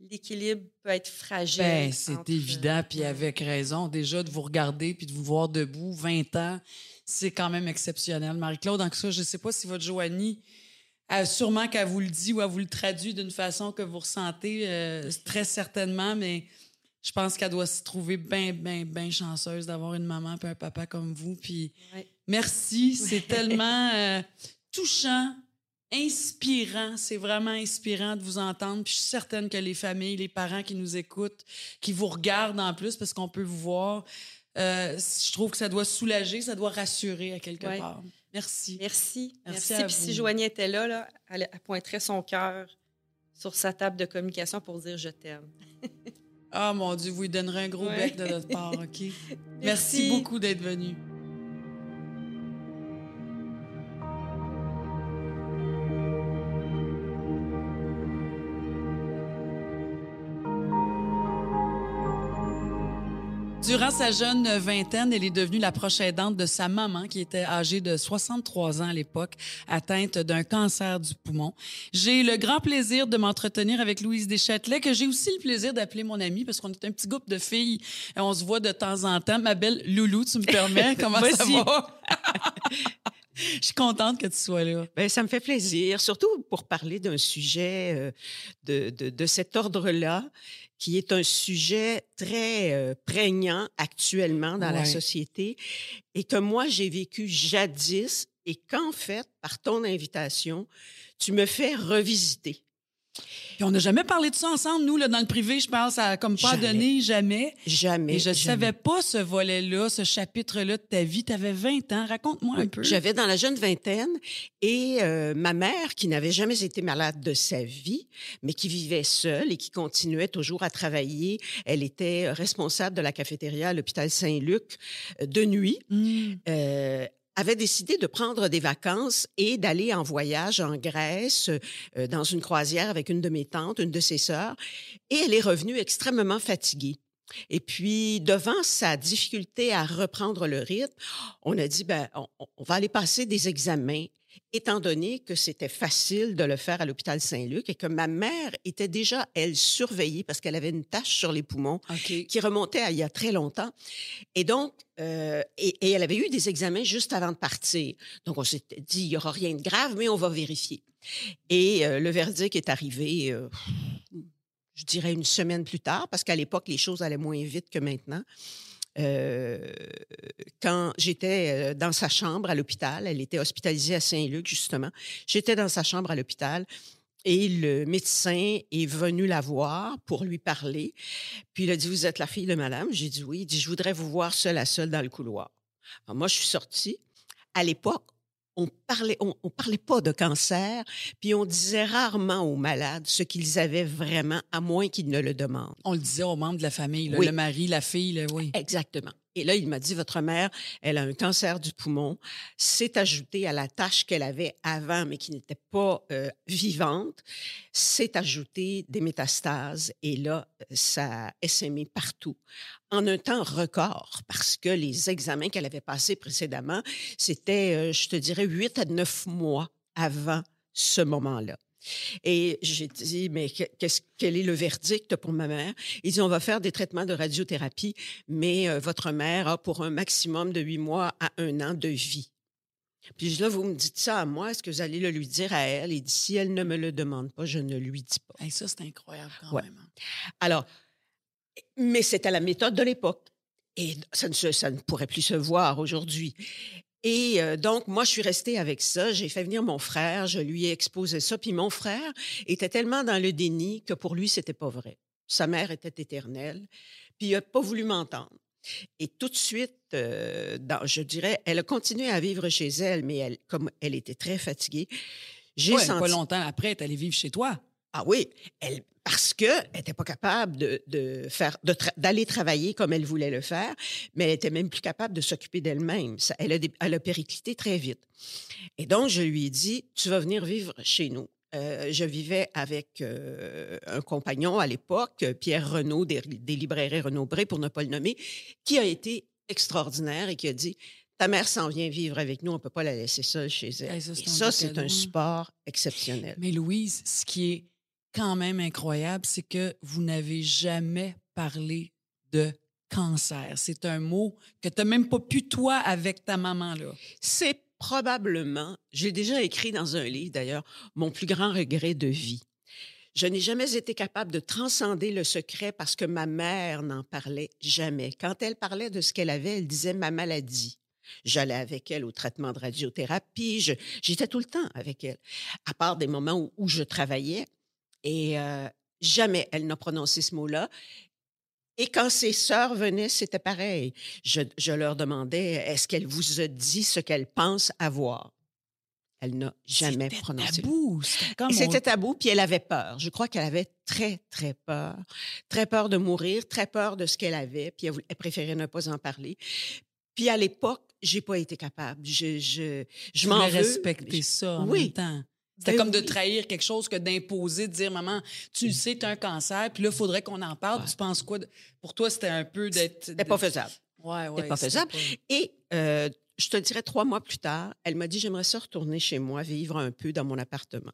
l'équilibre peut être fragile. Ben, c'est entre- évident, puis Ouais. avec raison. Déjà, de vous regarder puis de vous voir debout, 20 ans, c'est quand même exceptionnel. Marie-Claude, donc ça, je ne sais pas si votre Joanie, euh, sûrement qu'elle vous le dit ou elle vous le traduit d'une façon que vous ressentez, euh, très certainement, mais je pense qu'elle doit se trouver bien, bien, bien chanceuse d'avoir une maman et un papa comme vous. Puis Ouais. merci, c'est tellement euh, touchant, inspirant. C'est vraiment inspirant de vous entendre. Puis je suis certaine que les familles, les parents qui nous écoutent, qui vous regardent en plus parce qu'on peut vous voir, euh, je trouve que ça doit soulager, ça doit rassurer à quelque Ouais. part. Merci. Merci. Merci Puis si Joanie était là, là elle, elle pointerait son cœur sur sa table de communication pour dire je t'aime. Ah mon Dieu, vous lui donnerez un gros Ouais. bec de notre part, OK? [laughs] Merci, Merci. beaucoup d'être venu. Durant sa jeune vingtaine, elle est devenue la proche aidante de sa maman, qui était âgée de 63 ans à l'époque, atteinte d'un cancer du poumon. J'ai le grand plaisir de m'entretenir avec Louise Deschâtelet, que j'ai aussi le plaisir d'appeler mon amie, parce qu'on est un petit groupe de filles et on se voit de temps en temps. Ma belle Loulou, tu me permets? [laughs] Comment ça va? [laughs] Je suis contente que tu sois là. Ben, ça me fait plaisir, surtout pour parler d'un sujet euh, de, de, de cet ordre-là, qui est un sujet très euh, prégnant actuellement dans la société et que moi, j'ai vécu jadis et qu'en fait, par ton invitation, tu me fais revisiter. Puis on n'a jamais parlé de ça ensemble, nous, là, dans le privé, je pense, à comme pas Jamais. donné, jamais. Jamais. Et je ne savais pas ce volet-là, ce chapitre-là de ta vie. Tu avais 20 ans. Raconte-moi un peu. J'avais dans la jeune vingtaine et euh, ma mère, qui n'avait jamais été malade de sa vie, mais qui vivait seule et qui continuait toujours à travailler. Elle était responsable de la cafétéria à l'hôpital Saint-Luc euh, de nuit. Hmm. Euh, avait décidé de prendre des vacances et d'aller en voyage en Grèce, euh, dans une croisière avec une de mes tantes, une de ses sœurs, et elle est revenue extrêmement fatiguée. Et puis, devant sa difficulté à reprendre le rythme, on a dit, ben, on, on va aller passer des examens étant donné que c'était facile de le faire à l'hôpital Saint-Luc et que ma mère était déjà, elle, surveillée parce qu'elle avait une tache sur les poumons qui remontait à il y a très longtemps. Et donc, euh, et, et elle avait eu des examens juste avant de partir. Donc, on s'était dit, il n'y aura rien de grave, mais on va vérifier. Et euh, le verdict est arrivé, euh, je dirais, une semaine plus tard, parce qu'à l'époque, les choses allaient moins vite que maintenant. Euh, quand j'étais euh, dans sa chambre à l'hôpital, elle était hospitalisée à Saint-Luc, justement. J'étais dans sa chambre à l'hôpital et le médecin est venu la voir pour lui parler. Puis il a dit, vous êtes la fille de madame? J'ai dit oui. Il dit, je voudrais vous voir seule à seule dans le couloir. Alors, moi, je suis sortie. À l'époque, on parlait, on, on parlait pas de cancer, puis on disait rarement aux malades ce qu'ils avaient vraiment, à moins qu'ils ne le demandent. On le disait aux membres de la famille, là, Oui. le mari, la fille, là, oui. Exactement. Et là, il m'a dit, votre mère, elle a un cancer du poumon. C'est ajouté à la tâche qu'elle avait avant, mais qui n'était pas euh, vivante. C'est ajouté des métastases. Et là, ça a essaimé partout. En un temps record, parce que les examens qu'elle avait passés précédemment, c'était, euh, je te dirais, huit à neuf mois avant ce moment-là. Et j'ai dit, mais qu'est-ce, quel est le verdict pour ma mère? Il dit, on va faire des traitements de radiothérapie, mais euh, votre mère a pour un maximum de huit mois à un an de vie. Puis là, vous me dites ça à moi, est-ce que vous allez le lui dire à elle? Il dit, si elle ne me le demande pas, je ne lui dis pas. Hey, ça, c'est incroyable quand Ouais. même. hein. Alors, mais c'était la méthode de l'époque. Et ça ne, se- ça ne pourrait plus se voir aujourd'hui. Et euh, donc, moi, je suis restée avec ça. J'ai fait venir mon frère, je lui ai exposé ça. Puis mon frère était tellement dans le déni que pour lui, c'était pas vrai. Sa mère était éternelle. Puis il n'a pas voulu m'entendre. Et tout de suite, euh, dans- je dirais, elle a continué à vivre chez elle, mais elle, comme elle était très fatiguée, j'ai Ouais, senti... Pas longtemps après, elle est allée vivre chez toi. Ah oui, elle, parce qu'elle n'était pas capable de, de faire, de tra- d'aller travailler comme elle voulait le faire, mais elle était même plus capable de s'occuper d'elle-même. Elle a, des- elle a périclité très vite. Et donc, je lui ai dit, tu vas venir vivre chez nous. Euh, je vivais avec euh, un compagnon à l'époque, Pierre Renaud, des, des librairies Renaud-Bré, pour ne pas le nommer, qui a été extraordinaire et qui a dit, ta mère s'en vient vivre avec nous, on ne peut pas la laisser seule chez elle. Hey, ça, c'est et un ça, c'est un hein. support exceptionnel. Mais Louise, ce qui est quand même incroyable, c'est que vous n'avez jamais parlé de cancer. C'est un mot que tu n'as même pas pu, toi, avec ta maman, là. C'est probablement, j'ai déjà écrit dans un livre d'ailleurs, mon plus grand regret de vie. Je n'ai jamais été capable de transcender le secret parce que ma mère n'en parlait jamais. Quand elle parlait de ce qu'elle avait, elle disait ma maladie. J'allais avec elle au traitement de radiothérapie. J'étais tout le temps avec elle, à part des moments où je travaillais. Et euh, jamais elle n'a prononcé ce mot-là. Et quand ses sœurs venaient, c'était pareil. Je, je leur demandais, est-ce qu'elle vous a dit ce qu'elle pense avoir? Elle n'a jamais C'était prononcé. tabou. C'était comme Et on- C'était tabou, puis elle avait peur. Je crois qu'elle avait très, très peur. Très peur de mourir, très peur de ce qu'elle avait, puis elle, préférait ne pas en parler. Puis à l'époque, j'ai pas été capable. Je, je, je m'en veux. respecter ça en Oui. même temps. C'était Ben comme de trahir quelque chose que d'imposer, de dire, maman, tu le sais, tu as un cancer, puis là, il faudrait qu'on en parle. Ouais. Tu penses quoi? de- Pour toi, c'était un peu d'être. C'était pas faisable. Ouais, ouais. C'était pas faisable. pas- Et euh, je te dirais, trois mois plus tard, elle m'a dit, j'aimerais ça retourner chez moi, vivre un peu dans mon appartement.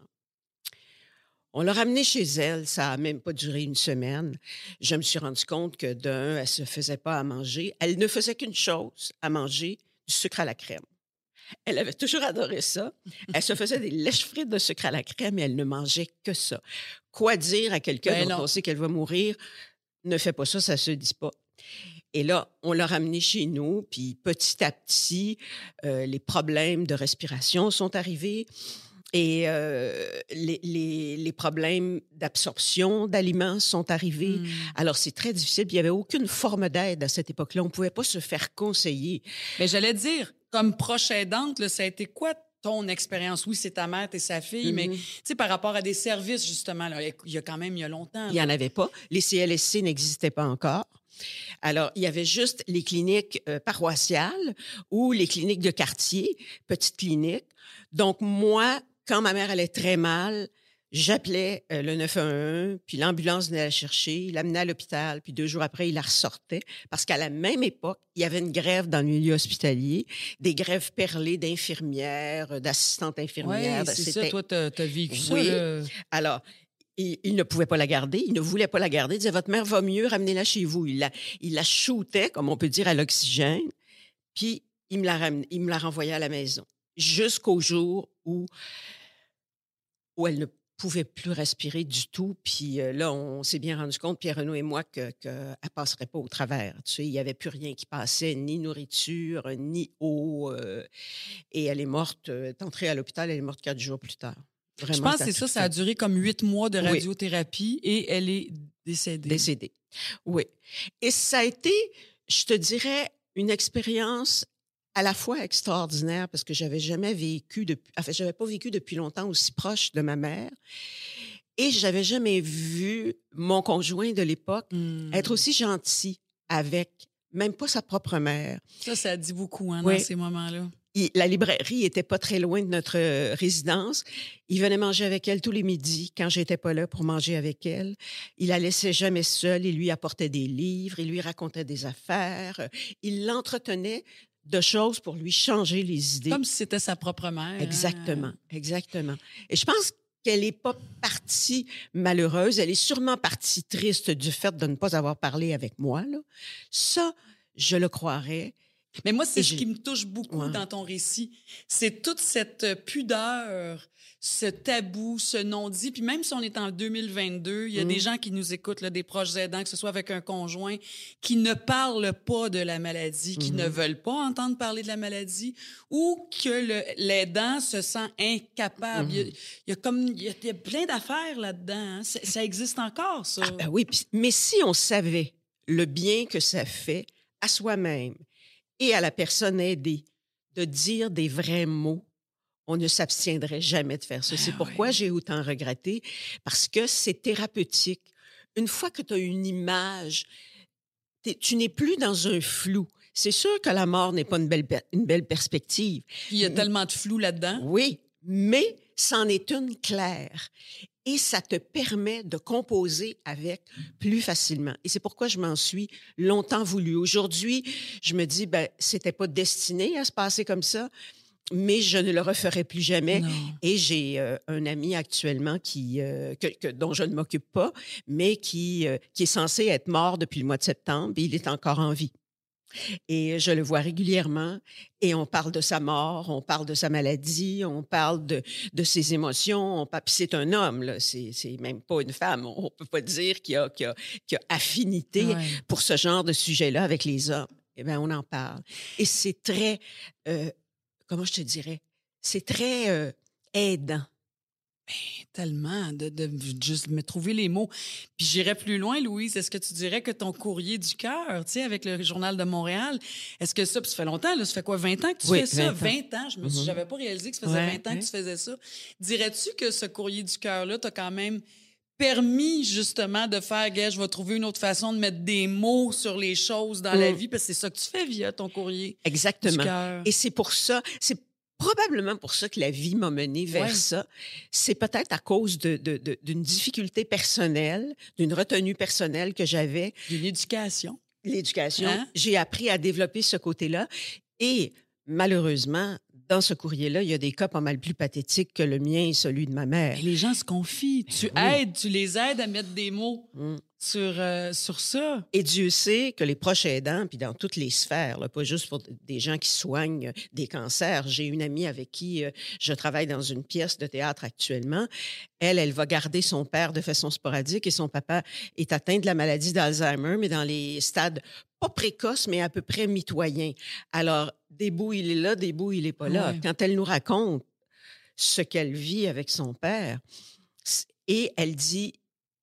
On l'a ramenée chez elle, ça a même pas duré une semaine. Je me suis rendu compte que d'un, elle se faisait pas à manger. Elle ne faisait qu'une chose, à manger du sucre à la crème. Elle avait toujours adoré ça. Elle se faisait des lèches frites de sucre à la crème et elle ne mangeait que ça. Quoi dire à quelqu'un Ben dont on sait qu'elle va mourir? Ne fais pas ça, ça se dit pas. Et là, on l'a ramenée chez nous, puis petit à petit, euh, les problèmes de respiration sont arrivés et euh, les, les- les problèmes d'absorption d'aliments sont arrivés. Hmm. Alors, c'est très difficile. Puis il n'y avait aucune forme d'aide à cette époque-là. On ne pouvait pas se faire conseiller. Mais j'allais dire, comme proche aidante, là, ça a été quoi ton expérience? Oui, c'est ta mère, t'es sa fille, mais Mhm. tu sais, par rapport à des services, justement, là, il y a quand même il y a longtemps. Il n'y en avait pas. Les CLSC n'existaient pas encore. Alors, il y avait juste les cliniques euh, paroissiales ou les cliniques de quartier, petites cliniques. Donc, moi, quand ma mère allait très mal, J'appelais euh, le 911, puis l'ambulance venait la chercher, il l'amenait à l'hôpital, puis deux jours après, il la ressortait. Parce qu'à la même époque, il y avait une grève dans le milieu hospitalier, des grèves perlées d'infirmières, euh, d'assistantes infirmières. Oui, c'est ça, toi, tu as, vécu oui. ça. Là. Alors, il, il, ne pouvait pas la garder, il ne voulait pas la garder. Il disait, votre mère va mieux, ramenez-la chez vous. Il la, il la shootait, comme on peut dire, à l'oxygène, puis il me, la ramenait, il me la renvoyait à la maison. Jusqu'au jour où, où elle ne pouvait plus respirer du tout. Puis euh, là, on s'est bien rendu compte, Pierre Renaud et moi, qu'elle que ne passerait pas au travers. Tu sais, il n'y avait plus rien qui passait, ni nourriture, ni eau. Euh, et elle est morte, elle est entrée à l'hôpital, elle est morte quatre jours plus tard. Vraiment, Je pense que c'est ça, ça a duré comme huit mois de radiothérapie oui. et elle est décédée. Décédée, oui. Et ça a été, je te dirais, une expérience à la fois extraordinaire parce que j'avais jamais vécu depuis, enfin, j'avais pas vécu depuis longtemps aussi proche de ma mère. Et j'avais jamais vu mon conjoint de l'époque mmh. être aussi gentil avec même pas sa propre mère. Ça, ça dit beaucoup hein, oui. dans ces moments-là. Il, la librairie était pas très loin de notre euh, résidence. Il venait manger avec elle tous les midis quand j'étais pas là pour manger avec elle. Il la laissait jamais seule. Il lui apportait des livres, il lui racontait des affaires. Il l'entretenait de choses pour lui changer les idées. Comme si c'était sa propre mère. Exactement, exactement. Et je pense qu'elle n'est pas partie malheureuse, elle est sûrement partie triste du fait de ne pas avoir parlé avec moi. Là. Ça, je le croirais. Mais moi, c'est ce qui me touche beaucoup ouais. dans ton récit. C'est toute cette pudeur, ce tabou, ce non-dit. Puis même si on est en 2022, il y a mmh. des gens qui nous écoutent, là, des proches aidants, que ce soit avec un conjoint, qui ne parlent pas de la maladie, qui mmh. ne veulent pas entendre parler de la maladie, ou que l'aidant se sent incapable. Mmh. Il, y a, il, y a, comme il y a, il y a plein d'affaires là-dedans. Hein. Ça existe encore, ça. Ah ben oui, mais si on savait le bien que ça fait à soi-même et à la personne aidée de dire des vrais mots, on ne s'abstiendrait jamais de faire ça. C'est ah, pourquoi oui. j'ai autant regretté, parce que c'est thérapeutique. Une fois que tu as une image, tu n'es plus dans un flou. C'est sûr que la mort n'est pas une belle, une belle perspective. Il y a tellement de flou là-dedans. Oui, mais c'en est une claire. Et ça te permet de composer avec plus facilement. Et c'est pourquoi je m'en suis longtemps voulu. Aujourd'hui, je me dis, ben, c'était pas destiné à se passer comme ça, mais je ne le referai plus jamais. Non. Et j'ai euh, un ami actuellement qui, euh, que, que, dont je ne m'occupe pas, mais qui, euh, qui est censé être mort depuis le mois de septembre et il est encore en vie. Et je le vois régulièrement et on parle de sa mort, on parle de sa maladie, on parle de, de ses émotions. C'est un homme, là, c'est, même pas une femme. On peut pas dire qu'il y a, affinité Ouais. pour ce genre de sujet-là avec les hommes. Eh bien, on en parle. Et c'est très, euh, comment je te dirais, c'est très euh, aidant. Ben, tellement, de, de, juste me trouver les mots. Puis j'irais plus loin, Louise. Est-ce que tu dirais que ton courrier du cœur, tu sais, avec le Journal de Montréal, est-ce que ça, puis ça fait longtemps, là, ça fait quoi, 20 ans que tu Oui, fais ça? 20 ans. 20 ans, je me suis, Mhm. j'avais pas réalisé que ça faisait Ouais, 20 ans ouais. que tu faisais ça. Dirais-tu que ce courrier du cœur-là t'a quand même permis justement de faire, gars, je vais trouver une autre façon de mettre des mots sur les choses dans la Mm. vie, parce que c'est ça que tu fais via ton courrier du Exactement. cœur. Et c'est pour ça, c'est probablement pour ça que la vie m'a mené vers Ouais. ça. C'est peut-être à cause de, de, de- d'une difficulté personnelle, d'une retenue personnelle que j'avais. D'une éducation. L'éducation, Hein? j'ai appris à développer ce côté-là. Et malheureusement, dans ce courrier-là, il y a des cas pas mal plus pathétiques que le mien et celui de ma mère. Mais les gens se confient. Tu oui. aides, tu les aides à mettre des mots Mm. Sur, euh, sur ça. Et Dieu sait que les proches aidants, puis dans toutes les sphères, là, pas juste pour des gens qui soignent des cancers. J'ai une amie avec qui euh, je travaille dans une pièce de théâtre actuellement. Elle, elle va garder son père de façon sporadique et son papa est atteint de la maladie d'Alzheimer, mais dans les stades pas précoces, mais à peu près mitoyens. Alors, des bouts, il est là, des bouts, il est pas là. Ouais. Quand elle nous raconte ce qu'elle vit avec son père, et elle dit,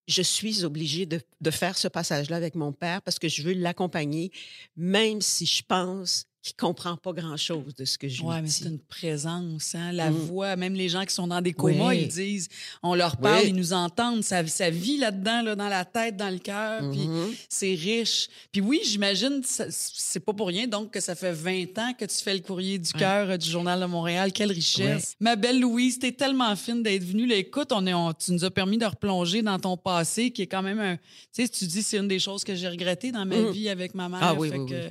je suis obligée de, de faire ce passage-là avec mon père parce que je veux l'accompagner, même si je pense qui comprend pas grand-chose de ce que je Oui, lui mais c'est une présence, hein? la Mm. voix. Même les gens qui sont dans des comas, Oui. ils disent, on leur parle, Oui. ils nous entendent, ça, ça vit là-dedans, là, dans la tête, dans le cœur, puis Mhm. c'est riche. Puis oui, j'imagine, c'est pas pour rien, donc, que ça fait 20 ans que tu fais le courrier du cœur euh, du Journal de Montréal. Quelle richesse. Ma belle Louise, t'es tellement fine d'être venue. Là, écoute, on est, on- tu nous as permis de replonger dans ton passé, qui est quand même un... Tu sais, tu dis, c'est une des choses que j'ai regrettées dans ma Mhm. vie avec ma mère. Ah oui, fait oui, que- oui.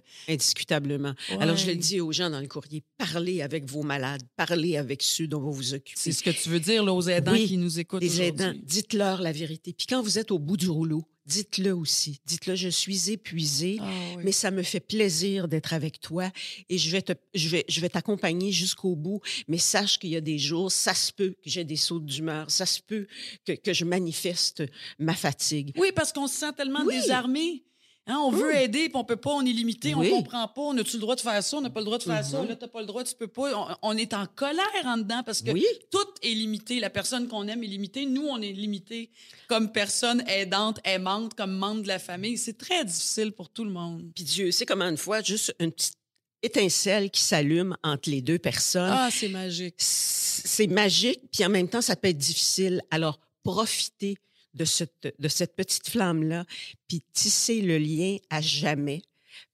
Alors, je le dis aux gens dans le courrier, parlez avec vos malades, parlez avec ceux dont vous vous occupez. C'est ce que tu veux dire là, aux aidants Oui, qui nous écoutent Les aidants, dites-leur la vérité. Puis quand vous êtes au bout du rouleau, dites-le aussi. Dites-le, je suis épuisée, Ah oui. mais ça me fait plaisir d'être avec toi et je vais te, je vais, je vais t'accompagner jusqu'au bout. Mais sache qu'il y a des jours, ça se peut que j'ai des sautes d'humeur, ça se peut que, que je manifeste ma fatigue. Oui, parce qu'on se sent tellement Oui. désarmé. Hein, on veut aider, puis on peut pas, on est limité, Oui. on comprend pas. On a-tu le droit de faire ça? On n'a pas le droit de faire ça? Mhm. Là, t'as pas le droit, tu peux pas. On, on est en colère en dedans parce que Oui. tout est limité. La personne qu'on aime est limitée. Nous, on est limité comme personne aidante, aimante, comme membre de la famille. C'est très difficile pour tout le monde. Puis Dieu sait comment une fois, juste une petite étincelle qui s'allume entre les deux personnes. Ah, c'est magique. c'est magique, puis en même temps, ça peut être difficile. Alors, profitez de cette, de cette petite flamme-là, puis tissez le lien à jamais.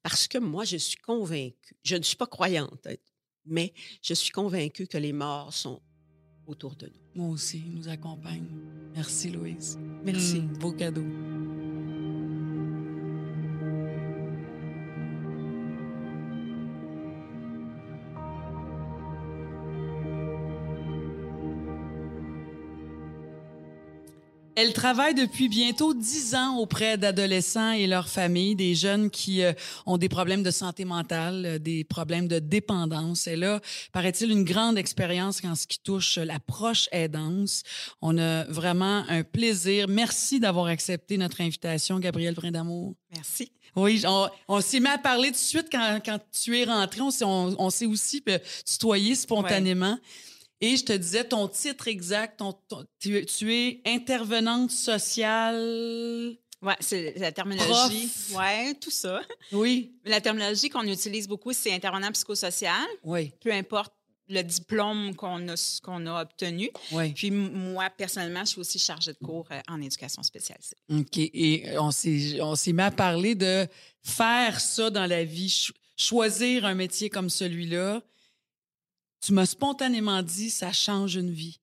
Parce que moi, je suis convaincue, je ne suis pas croyante, mais je suis convaincue que les morts sont autour de nous. Moi aussi, il nous accompagne. Merci, Louise. Merci. Mm, beau cadeau. Elle travaille depuis bientôt dix ans auprès d'adolescents et leurs familles, des jeunes qui euh, ont des problèmes de santé mentale, euh, des problèmes de dépendance. Elle a, paraît-il, une grande expérience en ce qui touche la proche aidance. On a vraiment un plaisir. Merci d'avoir accepté notre invitation, Gabrielle Brindamour. Merci. Oui, on, on s'est mis à parler tout de suite quand, quand tu es rentré. On s'est, on, on s'est aussi euh, tutoyé spontanément. Et je te disais ton titre exact. ton- ton- tu, es- tu es intervenante sociale. Ouais, c'est la terminologie. Ouais, tout ça. Oui. La terminologie qu'on utilise beaucoup, c'est intervenant psychosocial, Oui. peu importe le diplôme qu'on a, qu'on a obtenu. Oui. Puis moi, personnellement, je suis aussi chargée de cours euh, en éducation spécialisée. OK. Et on s'est, on s'est mis à parler de faire ça dans la vie, cho- choisir un métier comme celui-là. Tu m'as spontanément dit, ça change une vie.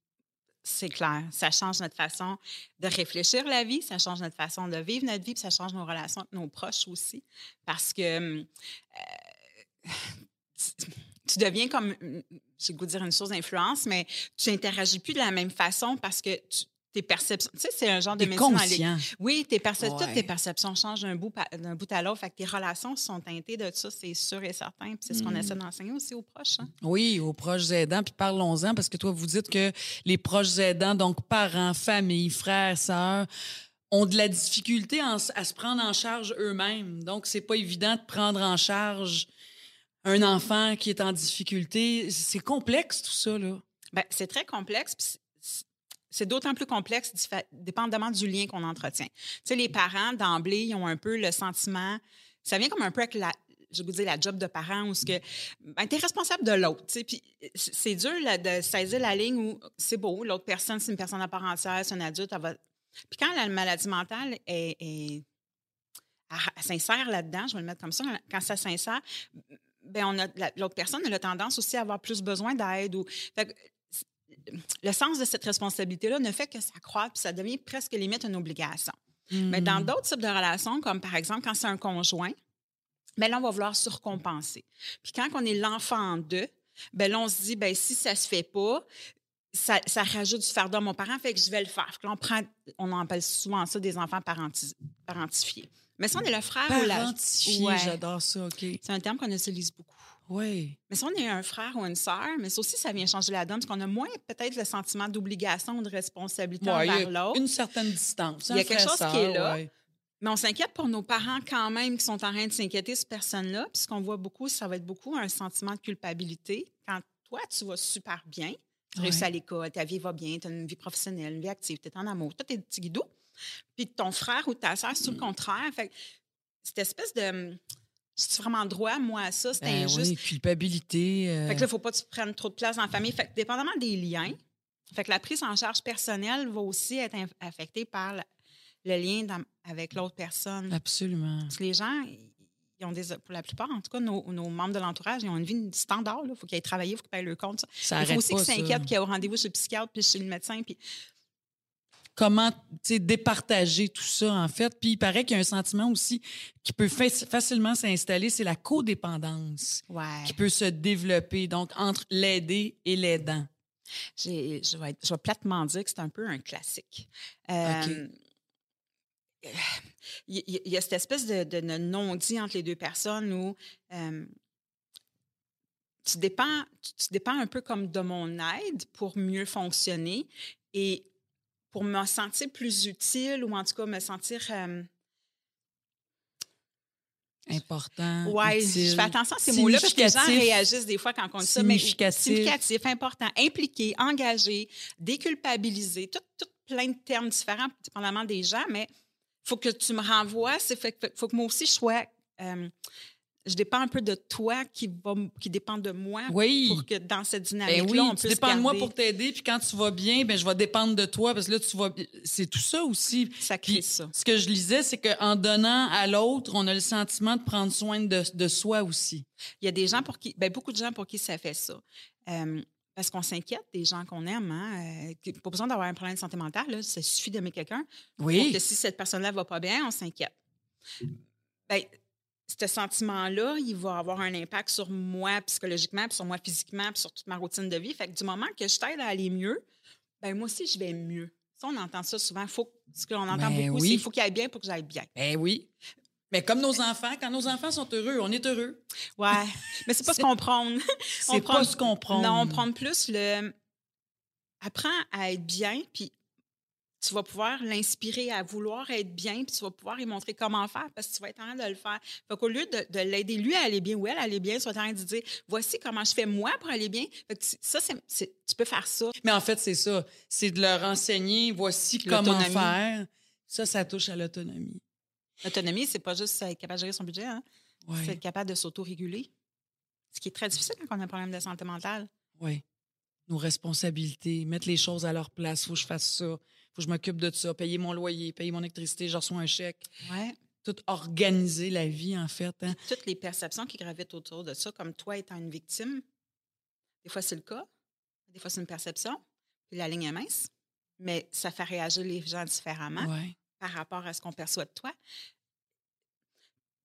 C'est clair. Ça change notre façon de réfléchir la vie, ça change notre façon de vivre notre vie, puis ça change nos relations avec nos proches aussi. Parce que euh, tu deviens comme, j'ai goût de dire une source d'influence, mais tu n'interagis plus de la même façon parce que tu, tes perceptions, tu sais, c'est un genre de médecine conscient. Oui, tes perce- Ouais. toutes tes perceptions changent d'un bout, pa- d'un bout à l'autre. Fait que tes relations sont teintées de ça, c'est sûr et certain. Puis c'est ce qu'on Mm. essaie d'enseigner aussi aux proches. hein. Oui, aux proches aidants. Puis parlons-en, parce que toi, vous dites que les proches aidants, donc parents, famille, frères, sœurs, ont de la difficulté en- à se prendre en charge eux-mêmes. Donc, c'est pas évident de prendre en charge un enfant qui est en difficulté. C'est complexe, tout ça, là. Ben, c'est très complexe. C'est- d'autant plus complexe dépendamment du lien qu'on entretient. Tu sais, les parents, d'emblée, ils ont un peu le sentiment... Ça vient comme un peu avec la, je vous dire, la job de parent où ce que ben, tu es responsable de l'autre. tu sais, Puis c'est dur de saisir la ligne où c'est beau, l'autre personne, c'est une personne à part entière, c'est un adulte. Elle va... Puis quand la maladie mentale est, s'insère là-dedans, je vais le mettre comme ça, quand ça s'insère, ben on a la- l'autre personne a tendance aussi à avoir plus besoin d'aide. Ou, le sens de cette responsabilité-là ne fait que s'accroître, puis ça devient presque limite une obligation. Mais dans d'autres types de relations, comme par exemple quand c'est un conjoint, ben là, on va vouloir surcompenser. Puis quand on est l'enfant d'eux, ben là, on se dit, ben si ça se fait pas, ça, ça rajoute du fardeau à mon parent, fait que je vais le faire. Là, on, prend, on appelle souvent ça des enfants parenti- parentifiés. Mais si on est le frère ou la... Parentifié, Ouais. j'adore ça, OK. C'est un terme qu'on utilise beaucoup. Oui. Mais si on est un frère ou une sœur, mais ça aussi, ça vient changer la donne, parce qu'on a moins peut-être le sentiment d'obligation ou de responsabilité Ouais, envers l'autre. une certaine distance. Il y a quelque chose qui est là. ouais. Mais on s'inquiète pour nos parents quand même qui sont en train de s'inquiéter, cette personne-là. Puis ce qu'on voit beaucoup, ça va être beaucoup un sentiment de culpabilité. Quand toi, tu vas super bien, tu réussis Ouais. à l'école, ta vie va bien, tu as une vie professionnelle, une vie active, tu es en amour, tout est petit guidou. Puis ton frère ou ta sœur, c'est tout le contraire. Fait cette espèce de. J'ai vraiment droit, moi, à ça? C'est Ben injuste. oui, culpabilité. euh, Fait que là, il ne faut pas que tu prennes trop de place dans la famille. Fait que dépendamment des liens, fait que la prise en charge personnelle va aussi être affectée par le lien dans- avec l'autre personne. Absolument. Parce que les gens, ils ont des, pour la plupart, en tout cas, nos, nos membres de l'entourage, ils ont une vie standard. Il faut qu'ils aillent travailler, il faut qu'ils payent le compte. ça. Ça Il faut aussi qu'ils s'inquiètent qu'il y ait au rendez-vous chez le psychiatre puis chez le médecin. Puis comment départager tout ça, en fait. Puis il paraît qu'il y a un sentiment aussi qui peut fa- facilement s'installer, c'est la codépendance ouais. qui peut se développer, donc entre l'aider et l'aidant. Je, vais je vais platement dire que c'est un peu un classique. Euh, Il y, il y a cette espèce de, de non-dit entre les deux personnes où euh, tu, dépends, tu, tu dépends un peu comme de mon aide pour mieux fonctionner et pour me sentir plus utile ou en tout cas me sentir. euh, Important. Ouais, utile, je fais attention à ces mots-là parce que les gens réagissent des fois quand on dit ça. Mais Significatif. important, impliqué, engagé, déculpabilisé, tout, tout plein de termes différents, dépendamment des gens, mais il faut que tu me renvoies. Il faut, faut que moi aussi je sois. euh, je dépends un peu de toi qui, va, qui dépend de moi Oui. pour que dans cette Ben dynamique-là, oui, on tu puisse dépends de moi pour t'aider, puis quand tu vas bien, ben je vais dépendre de toi, parce que là, tu vas... C'est tout ça aussi. Ça crée Puis, ça. ce que je lisais, c'est qu'en donnant à l'autre, on a le sentiment de prendre soin de, de soi aussi. Il y a des gens pour qui, ben, beaucoup de gens pour qui ça fait ça. Euh, parce qu'on s'inquiète des gens qu'on aime. Hein? Euh, pas besoin d'avoir un problème de santé mentale. Là. Ça suffit d'aimer quelqu'un. Pour que si cette personne-là va pas bien, on s'inquiète. Ben, ce sentiment-là, il va avoir un impact sur moi psychologiquement, puis sur moi physiquement, puis sur toute ma routine de vie. Fait que du moment que je t'aide à aller mieux, ben moi aussi, je vais mieux. Ça, on entend ça souvent. Faut, ce qu'on entend Ben beaucoup, oui. c'est il faut qu'il aille bien pour que j'aille bien. Ben oui. Mais comme nos enfants, quand nos enfants sont heureux, on est heureux. Ouais. Mais c'est pas ce qu'on prône. C'est prend- pas ce qu'on prend. Non, on prend plus le. Apprends à être bien, puis tu vas pouvoir l'inspirer à vouloir être bien, puis tu vas pouvoir lui montrer comment faire parce que tu vas être en train de le faire. Fait qu'au lieu de, de l'aider lui à aller bien ou elle à aller bien, tu vas être en train de lui dire voici comment je fais moi pour aller bien. Fait que tu- ça, tu peux faire ça. Mais en fait, c'est ça. C'est de leur enseigner, voici comment faire. Ça, ça touche à l'autonomie. L'autonomie, c'est pas juste être capable de gérer son budget, hein? Oui. c'est être capable de s'auto-réguler. Ce qui est très difficile quand on a un problème de santé mentale. Oui. Nos responsabilités, mettre les choses à leur place. Faut que je fasse ça. Faut que je m'occupe de ça. Payer mon loyer, payer mon électricité, je reçois un chèque. Ouais. Tout organiser la vie, en fait. hein. toutes les perceptions qui gravitent autour de ça, comme toi étant une victime. Des fois, c'est le cas. Des fois, c'est une perception. Puis la ligne est mince. Mais ça fait réagir les gens différemment Ouais. par rapport à ce qu'on perçoit de toi.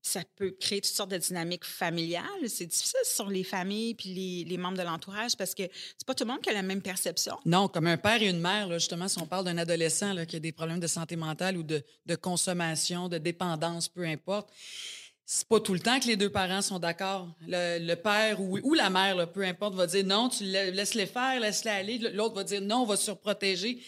Ça peut créer toutes sortes de dynamiques familiales. C'est difficile sur les familles puis les, membres de l'entourage parce que c'est pas tout le monde qui a la même perception. Non, comme un père et une mère, justement, si on parle d'un adolescent qui a des problèmes de santé mentale ou de, consommation, de dépendance, peu importe, c'est pas tout le temps que les deux parents sont d'accord. Le, père ou, la mère, peu importe, va dire non, tu la- laisse-les faire, laisse-les aller. L'autre va dire non, on va surprotéger.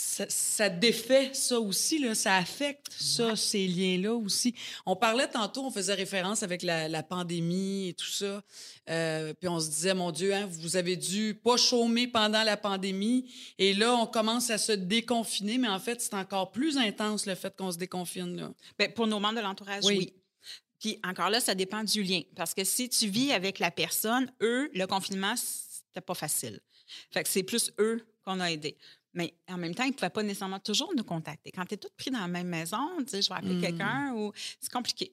Ça, ça défait ça aussi, là, ça affecte ça, ces liens-là aussi. On parlait tantôt, on faisait référence avec la, la pandémie et tout ça. Euh, puis on se disait, mon Dieu, hein, vous avez dû pas chômer pendant la pandémie. Et là, on commence à se déconfiner, mais en fait, c'est encore plus intense le fait qu'on se déconfine. Là. Ben, pour nos membres de l'entourage, Oui. oui. Puis encore là, ça dépend du lien. Parce que si tu vis avec la personne, eux, le confinement, c'était pas facile. Fait que c'est plus eux qu'on a aidés. Mais en même temps, ils ne pouvaient pas nécessairement toujours nous contacter. Quand tu es toutes pris dans la même maison, tu sais, je vais appeler quelqu'un ou c'est compliqué.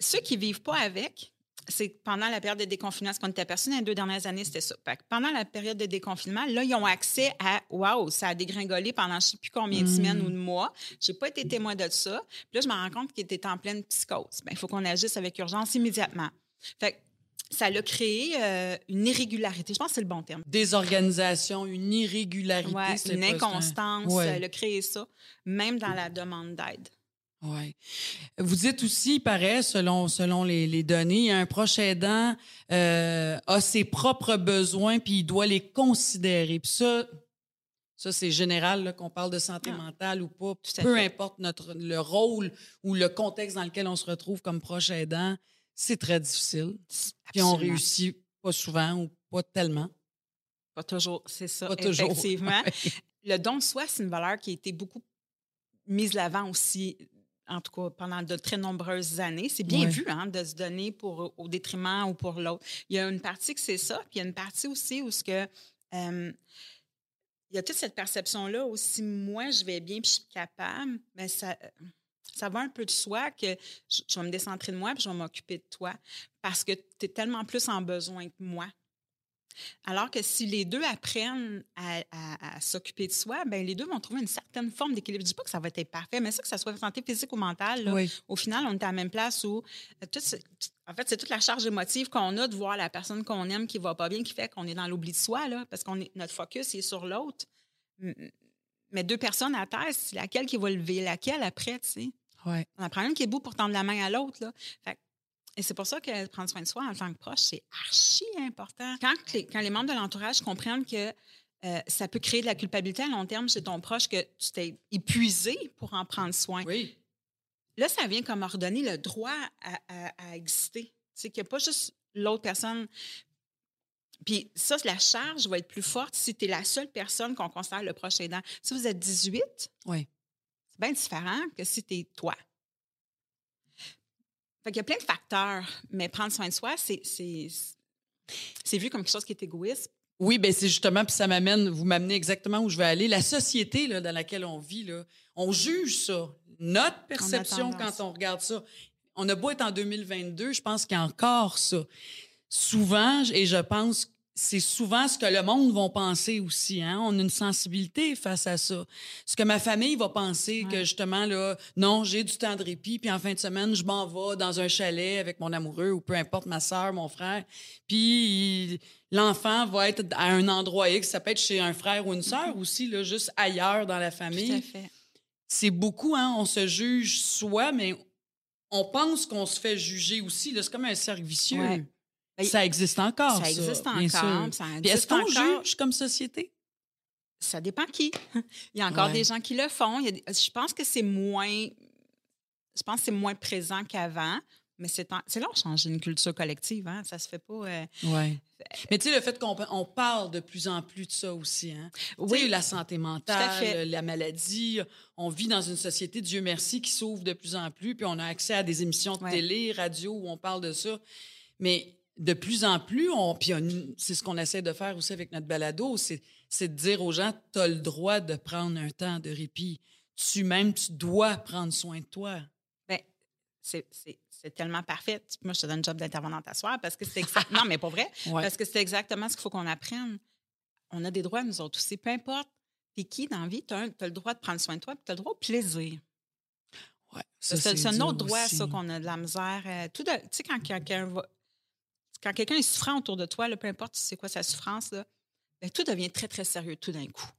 Ceux qui vivent pas avec, c'est pendant la période de déconfinement, ce qu'on était aperçu dans les deux dernières années, c'était ça. Fait que pendant la période de déconfinement, là, ils ont accès à Waouh, ça a dégringolé pendant je ne sais plus combien de Mm. semaines ou de mois. Je n'ai pas été témoin de ça. Puis là, je me rends compte qu'ils étaient en pleine psychose. Ben, Il faut qu'on agisse avec urgence immédiatement. Fait que ça a créé euh, une irrégularité. Je pense que c'est le bon terme. Désorganisation, une irrégularité. Ouais, c'est une inconstance. Ouais. Elle a créé ça, même dans la demande d'aide. Oui. Vous dites aussi, il paraît, selon, selon les, les données, un proche aidant euh, a ses propres besoins puis il doit les considérer. Puis ça, ça c'est général qu'on parle de santé Ah. mentale ou pas. Peu fait. importe notre, le rôle ou le contexte dans lequel on se retrouve comme proche aidant, c'est très difficile. Puis on réussit pas souvent ou pas tellement. Pas toujours, c'est ça. Pas toujours. Effectivement. [laughs] Le don de soi, c'est une valeur qui a été beaucoup mise l'avant aussi en tout cas pendant de très nombreuses années. C'est bien vu hein, de se donner pour, au détriment ou pour l'autre. Il y a une partie que c'est ça, puis il y a une partie aussi où ce que euh, il y a toute cette perception-là aussi, moi, je vais bien puis je suis capable, mais ça, ça va un peu de soi que je, je vais me décentrer de moi puis je vais m'occuper de toi parce que tu es tellement plus en besoin que moi. Alors que si les deux apprennent à, à- à s'occuper de soi, ben les deux vont trouver une certaine forme d'équilibre. Je dis pas que ça va être parfait, mais ça, que ça soit santé physique ou mentale, là, Oui. au final, on est à la même place où, euh, tout en fait, c'est toute la charge émotive qu'on a de voir la personne qu'on aime qui va pas bien, qui fait qu'on est dans l'oubli de soi, là, parce qu'on est notre focus est sur l'autre. Mais deux personnes à terre, c'est laquelle qui va lever laquelle après, tu sais? Ouais. On en prend une qui est beau pour tendre la main à l'autre, là. Fait que- et c'est pour ça que prendre soin de soi en tant que proche, c'est archi important. Quand les, quand les membres de l'entourage comprennent que euh, ça peut créer de la culpabilité à long terme chez ton proche, que tu t'es épuisé pour en prendre soin, Oui. là, ça vient comme ordonner le droit à, à- à exister. C'est qu'il n'y a pas juste l'autre personne. Puis ça, la charge va être plus forte si tu es la seule personne qu'on considère le proche aidant. Si vous êtes 18, Oui. Bien différent que si tu es toi. Fait qu'il y a plein de facteurs, mais prendre soin de soi, c'est, vu comme quelque chose qui est égoïste. Oui, ben c'est justement, puis ça m'amène, vous m'amenez exactement où je veux aller. La société là, dans laquelle on vit, là, on juge ça. Notre perception quand on regarde ça. On a beau être en 2022, je pense qu'il y a encore ça. Souvent, et je pense c'est souvent ce que le monde va penser aussi. Hein? On a une sensibilité face à ça. Ce que ma famille va penser, que justement, là, non, j'ai du temps de répit, puis en fin de semaine, je m'en vais dans un chalet avec mon amoureux ou peu importe, ma soeur, mon frère. Puis l'enfant va être à un endroit X, ça peut être chez un frère ou une sœur aussi, là, juste ailleurs dans la Tout famille. à fait. C'est beaucoup, hein? On se juge soi, mais on pense qu'on se fait juger aussi. C'est comme un cercle vicieux. Ouais. Ça existe encore. ça existe bien encore. sûr. Ça Puis est-ce existe qu'on encore. juge comme société? Ça dépend qui. [laughs] Il y a encore Ouais. des gens qui le font. Il y a des- je pense que c'est moins. Je pense que c'est moins présent qu'avant, mais c'est en- c'est là changer une culture collective. Hein? Ça se fait pas. euh, Oui. Mais tu sais, le fait qu'on on parle de plus en plus de ça aussi. Hein? Sais, la santé mentale, la maladie. On vit dans une société, Dieu merci, qui s'ouvre de plus en plus. Puis on a accès à des émissions de Ouais. télé, radio où on parle de ça. Mais de plus en plus, on, puis c'est ce qu'on essaie de faire aussi avec notre balado, c'est, de dire aux gens, tu as le droit de prendre un temps de répit. Tu même, tu dois prendre soin de toi. Ben, c'est- tellement parfait. Moi, je te donne le job d'intervenante à soir parce que c'est exact- Non, mais pas vrai. [laughs] Ouais. Parce que c'est exactement ce qu'il faut qu'on apprenne. On a des droits, nous autres aussi. Peu importe, t'es qui dans la vie, tu as, le droit de prendre soin de toi, puis tu as le droit au plaisir. Ouais, C'est un autre droit, aussi. ça, qu'on a de la misère. euh, tout de- tu sais, quand quelqu'un va. Quand quelqu'un est souffrant autour de toi, là, peu importe c'est quoi sa souffrance, là, ben, tout devient très, très sérieux tout d'un coup.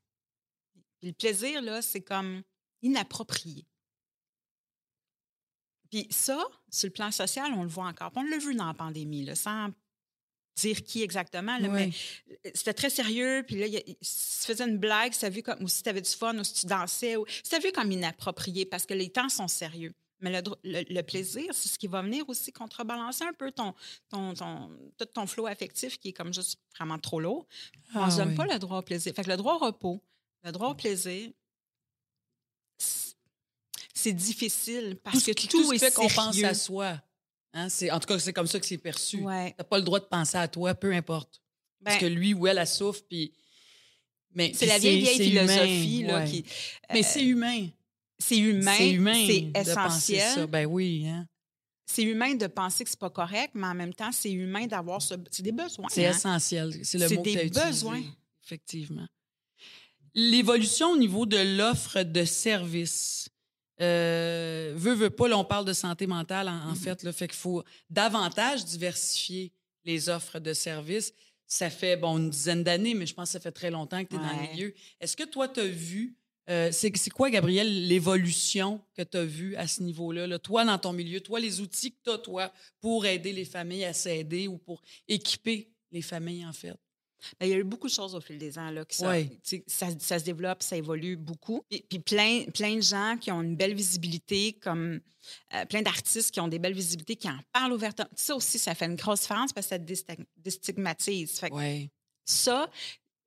Puis le plaisir, là, c'est comme inapproprié. Puis ça, sur le plan social, on le voit encore. Puis on l'a vu dans la pandémie, là, sans dire qui exactement, là, mais c'était très sérieux. Puis là, il se faisait une blague, ça vu comme, ou si tu avais du fun, ou si tu dansais, ou c'était vu comme inapproprié parce que les temps sont sérieux. Mais le, le- le plaisir, c'est ce qui va venir aussi contrebalancer un peu ton, ton, ton, tout ton flot affectif qui est comme juste vraiment trop lourd. on Ah donne oui. pas le droit au plaisir. Fait que le droit au repos, le droit au plaisir, c'est- difficile parce tout que tout, tout ce est fait qu'on pense à soi. Hein, c'est, en tout cas, c'est comme ça que c'est perçu. Ouais. T'as pas le droit de penser à toi, peu importe. Parce Ben, que lui ou elle, elle souffre, puis... Mais c'est la vieille, vieille philosophie. humain, là, ouais. qui, Mais euh, c'est humain. C'est humain, c'est humain c'est de penser ça. essentiel. Ben oui, hein. C'est humain de penser que c'est pas correct, mais en même temps, c'est humain d'avoir ce. C'est des besoins. C'est hein. essentiel. C'est le C'est mot que des t'as utilisé, besoins. Effectivement. L'évolution au niveau de l'offre de services. Euh, veut, veut pas, là, on parle de santé mentale, en, Mm-hmm. fait. Là, fait qu'il faut davantage diversifier les offres de services. Ça fait, bon, une dizaine d'années, mais je pense que ça fait très longtemps que tu es dans le milieu. Est-ce que toi, tu as vu, euh, c'est quoi, Gabriel, l'évolution que tu as vue à ce niveau-là? là? Toi, dans ton milieu, toi, les outils que tu as, toi, pour aider les familles à s'aider ou pour équiper les familles, en fait? Ben, il y a eu beaucoup de choses au fil des ans. Là, qui ça, se développe, ça évolue beaucoup. Puis, puis plein, plein de gens qui ont une belle visibilité, comme euh, plein d'artistes qui ont des belles visibilités, qui en parlent ouvertement. Ça aussi, ça fait une grosse différence parce que ça déstig- déstigmatise. Fait que Oui. ça,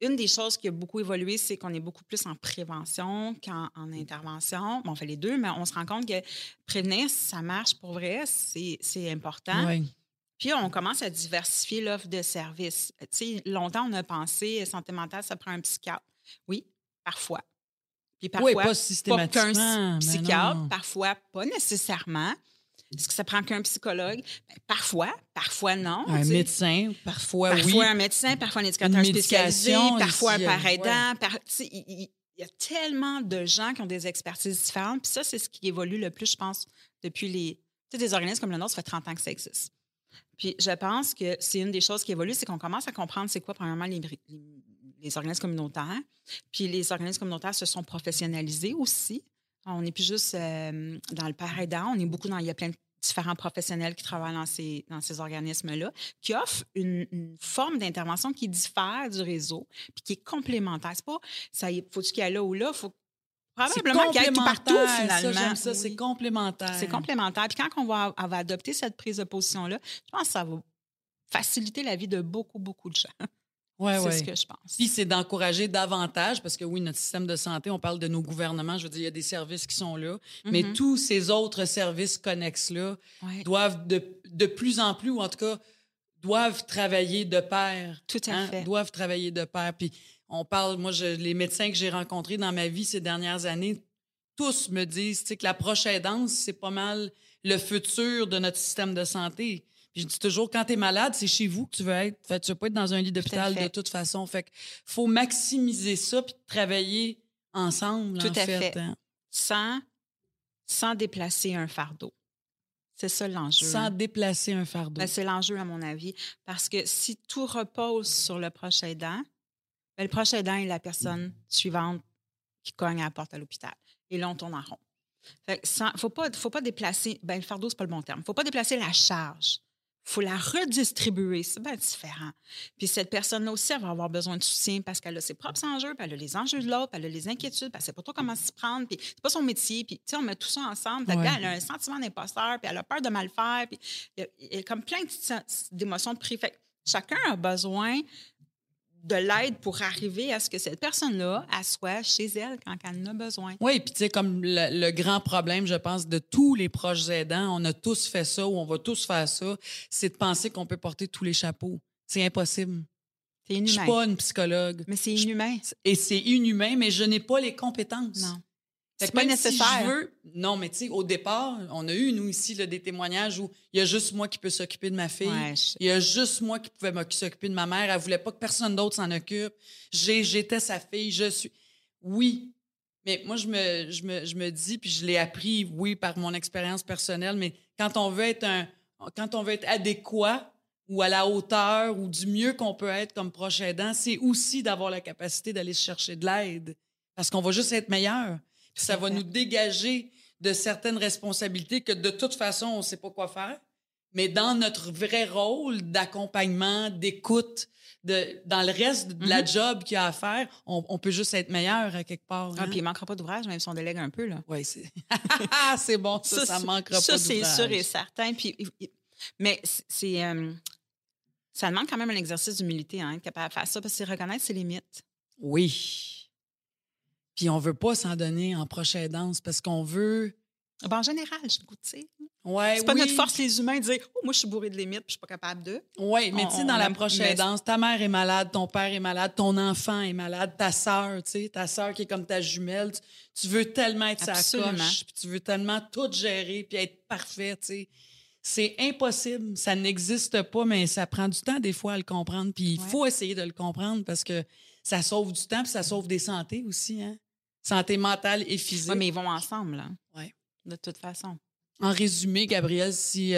une des choses qui a beaucoup évolué, c'est qu'on est beaucoup plus en prévention qu'en en intervention. Bon, on fait les deux, mais on se rend compte que prévenir, ça marche pour vrai, c'est important. Ouais. Puis on commence à diversifier l'offre de services. Tu sais, longtemps, on a pensé euh, santé mentale, ça prend un psychiatre. Oui, parfois. Puis parfois, Oui, pas pas qu'un systématiquement. mais psychiatre, parfois pas nécessairement. Est-ce que ça prend qu'un psychologue? Ben, parfois, parfois non. Un médecin, parfois, Parfois oui. un médecin, parfois un éducateur spécialisé, parfois un parent aidant. par- il y a tellement de gens qui ont des expertises différentes. Puis ça, c'est ce qui évolue le plus, je pense, depuis les... Tu sais, des organismes comme le nôtre, ça fait 30 ans que ça existe. Puis je pense que c'est une des choses qui évolue, c'est qu'on commence à comprendre c'est quoi, premièrement, les, les- les organismes communautaires. Puis les organismes communautaires se sont professionnalisés aussi. On n'est plus juste euh, dans le aidant, on est beaucoup dans... Il y a plein de différents professionnels qui travaillent dans ces, dans ces organismes-là, qui offrent une, une forme d'intervention qui diffère du réseau, puis qui est complémentaire. C'est pas, ça faut-tu qu'il y ait là ou là, faut probablement qu'il y ait tout partout, finalement. Ça, c'est complémentaire. C'est complémentaire. Puis quand on va, on va adopter cette prise de position-là, je pense que ça va faciliter la vie de beaucoup, beaucoup de gens. Ouais, c'est ouais. ce que je pense. Puis c'est d'encourager davantage, parce que oui, notre système de santé, on parle de nos gouvernements, je veux dire, il y a des services qui sont là, mais Mhm. tous ces autres services connexes-là Ouais, doivent de, de plus en plus, ou en tout cas, doivent travailler de pair. tout à hein, fait. Doivent travailler de pair. Puis on parle, moi, je- les médecins que j'ai rencontrés dans ma vie ces dernières années, tous me disent que la proche aidance, c'est pas mal le futur de notre système de santé. Je dis toujours, quand tu es malade, c'est chez vous que tu veux être. Fait, tu veux pas être dans un lit d'hôpital fait. de toute façon. Fait que faut maximiser ça puis travailler ensemble, Tout en à fait. fait. hein. Sans, sans déplacer un fardeau. C'est ça l'enjeu. Sans déplacer un fardeau. Ben, c'est l'enjeu, à mon avis. Parce que si tout repose sur le proche aidant, ben, le proche aidant est la personne suivante qui cogne à la porte à l'hôpital. Et là, on tourne en rond. Il ne faut pas, faut pas déplacer. Ben, le fardeau, c'est pas le bon terme. Il ne faut pas déplacer la charge. Il faut la redistribuer. C'est bien différent. Puis cette personne-là aussi, elle va avoir besoin de soutien parce qu'elle a ses propres enjeux, puis elle a les enjeux de l'autre, puis elle a les inquiétudes, puis elle sait pas trop comment s'y prendre, puis c'est pas son métier. Puis, tu sais, on met tout ça ensemble. Ouais. elle a un sentiment d'imposteur, puis elle a peur de mal faire, puis il y a, il y a comme plein de d'émotions de prix. Fait chacun a besoin de l'aide pour arriver à ce que cette personne-là, soit chez elle quand elle en a besoin. Oui, puis tu sais, comme le, le grand problème, je pense, de tous les proches aidants, on a tous fait ça ou on va tous faire ça, c'est de penser qu'on peut porter tous les chapeaux. C'est impossible. C'est Je suis inhumain. pas une psychologue. Mais c'est Je- inhumain. Et c'est inhumain, mais je n'ai pas les compétences. Non. C'est pas nécessaire. Si je veux, non, mais tu sais, au départ, on a eu, nous, ici, là, des témoignages où il y a juste moi qui peux s'occuper de ma fille. Ouais, je- Il y a juste moi qui pouvais s'occuper de ma mère. Elle voulait pas que personne d'autre s'en occupe. J'étais sa fille. Je suis. Oui. Mais moi, je me, je me, je me dis, puis je l'ai appris, oui, par mon expérience personnelle, mais quand on veut être un. Quand on veut être adéquat ou à la hauteur ou du mieux qu'on peut être comme proche aidant, c'est aussi d'avoir la capacité d'aller chercher de l'aide. Parce qu'on va juste être meilleur. Puis ça va nous dégager de certaines responsabilités que de toute façon, on ne sait pas quoi faire. Mais dans notre vrai rôle d'accompagnement, d'écoute, de, dans le reste de la Mhm. job qu'il y a à faire, on, on peut juste être meilleur à quelque part. Ah, hein. puis il manquera pas d'ouvrage, même si on délègue un peu. Là. Oui, c'est [laughs] c'est bon, ça, ça, c'est- manquera ça, pas c'est d'ouvrage. sûr et certain. Puis, mais c'est, euh, ça demande quand même un exercice d'humilité, hein, être capable de faire ça, parce que c'est reconnaître ses limites. Oui. Puis on veut pas s'en donner en prochaine danse parce qu'on veut... Ben, en général, je goûte, tu sais. Ouais, C'est pas oui. notre force, les humains, de dire Oh, moi, je suis bourré de limites, puis je suis pas capable de. Oui, mais tu sais, dans la prochaine mais- danse, ta mère est malade, ton père est malade, ton enfant est malade, ta sœur, tu sais, ta sœur qui est comme ta jumelle, tu, tu veux tellement être sa Absolument. coche, puis tu veux tellement tout gérer, puis être parfait, tu sais. C'est impossible, ça n'existe pas, mais ça prend du temps des fois à le comprendre, puis il Ouais. faut essayer de le comprendre parce que ça sauve du temps, puis ça sauve des santé aussi, hein. Santé mentale et physique. Oui, mais ils vont ensemble, là. Ouais. De toute façon. En résumé, Gabrielle, si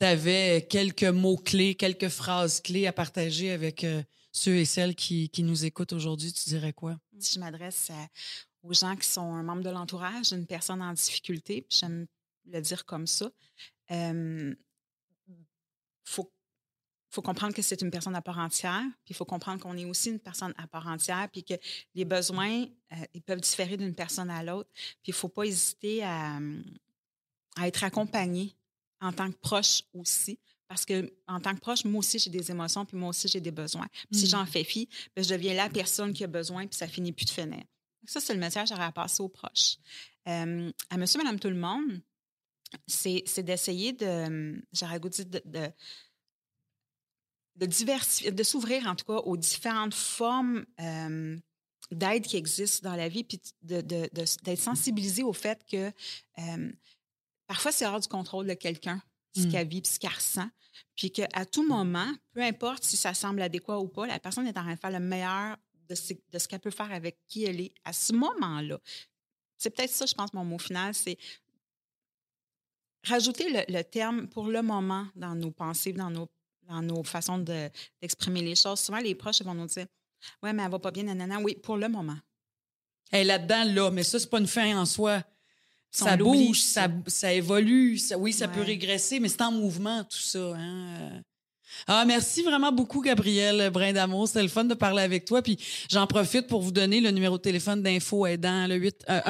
tu avais quelques mots-clés, quelques phrases clés à partager avec euh, ceux et celles qui, qui nous écoutent aujourd'hui, tu dirais quoi? Si je m'adresse aux gens qui sont un membre de l'entourage d'une personne en difficulté, j'aime le dire comme ça, il faut, faut comprendre que c'est une personne à part entière, puis il faut comprendre qu'on est aussi une personne à part entière, puis que les besoins, euh, ils peuvent différer d'une personne à l'autre, puis il ne faut pas hésiter à, à être accompagné en tant que proche aussi Parce que en tant que proche, moi aussi, j'ai des émotions, puis moi aussi, j'ai des besoins. Puis si j'en fais fi, ben, je deviens la personne qui a besoin, puis ça finit plus de finir. Ça, c'est le message que j'aurais à passer aux proches. Euh, à monsieur, madame, tout le monde, c'est d'essayer de, j'aurais goût de, de, de, de diversifier, de s'ouvrir en tout cas aux différentes formes euh, d'aide qui existent dans la vie, puis de- d'être sensibilisé au fait que euh, parfois c'est hors du contrôle de quelqu'un, ce Mm. qu'elle vit, puis ce qu'elle ressent, puis qu'à tout moment, peu importe si ça semble adéquat ou pas, la personne est en train de faire le meilleur de ce, de ce qu'elle peut faire avec qui elle est à ce moment-là. C'est peut-être ça, je pense, mon mot final, c'est rajouter le, le terme pour le moment dans nos pensées, dans nos, dans nos façons de- d'exprimer les choses. Souvent, les proches vont nous dire Ouais, mais elle va pas bien, nanana. Oui, pour le moment. Elle est là-dedans, là, mais ça, c'est pas une fin en soi. Ça bouge, ça, ça évolue. Ça, oui, ça peut régresser, mais c'est en mouvement, tout ça. Hein? Ah, merci vraiment beaucoup, Gabrielle Brin d'Amour. C'était le fun de parler avec toi. Puis j'en profite pour vous donner le numéro de téléphone d'info aidant, le 8, euh,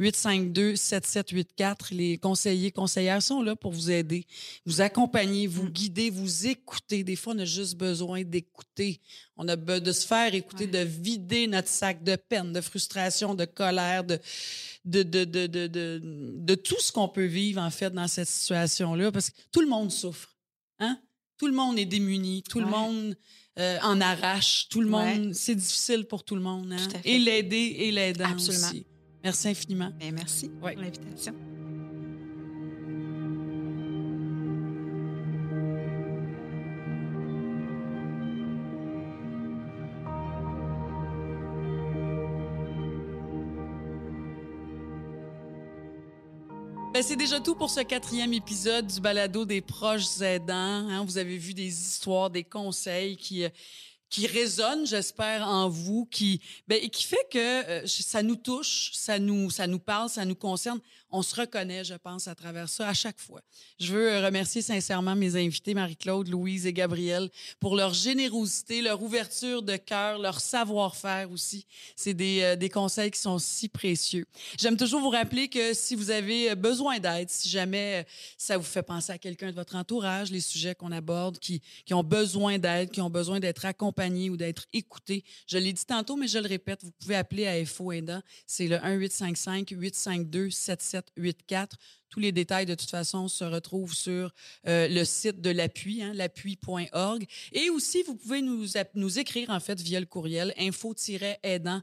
1-855-852-7784. Les conseillers, conseillères sont là pour vous aider, vous accompagner, vous guider, vous écouter. Des fois, on a juste besoin d'écouter. On a besoin de se faire écouter, de vider notre sac de peine, de frustration, de colère, de, de, de, de, de, de, de tout ce qu'on peut vivre, en fait, dans cette situation-là. Parce que tout le monde souffre. Tout le monde est démuni. Tout le monde euh, en arrache. Tout le Ouais. monde, c'est difficile pour tout le monde. Hein? Tout à fait. Et l'aider et l'aidant Absolument. aussi. Merci infiniment. Ben, merci pour l'invitation. Ben, c'est déjà tout pour ce quatrième épisode du balado des proches aidants. hein. Vous avez vu des histoires, des conseils qui, euh, qui résonnent, j'espère, en vous, qui, ben, et qui fait que euh, ça nous touche, ça nous, ça nous parle, ça nous concerne. On se reconnaît, je pense, à travers ça à chaque fois. Je veux euh, remercier sincèrement mes invités, Marie-Claude, Louise et Gabrielle, pour leur générosité, leur ouverture de cœur, leur savoir-faire aussi. C'est des, euh, des conseils qui sont si précieux. J'aime toujours vous rappeler que si vous avez euh, besoin d'aide, si jamais ça vous fait penser à quelqu'un de votre entourage, les sujets qu'on aborde, qui, qui ont besoin d'aide, qui ont besoin d'être accompagnés ou d'être écoutés, je l'ai dit tantôt, mais je le répète, vous pouvez appeler à FO Aidant. C'est le 1-855-852-7784. Tous les détails, de toute façon, se retrouvent sur euh, le site de l'appui, hein, l'appui.org. Et aussi, vous pouvez nous, nous écrire, en fait, via le courriel info-aidant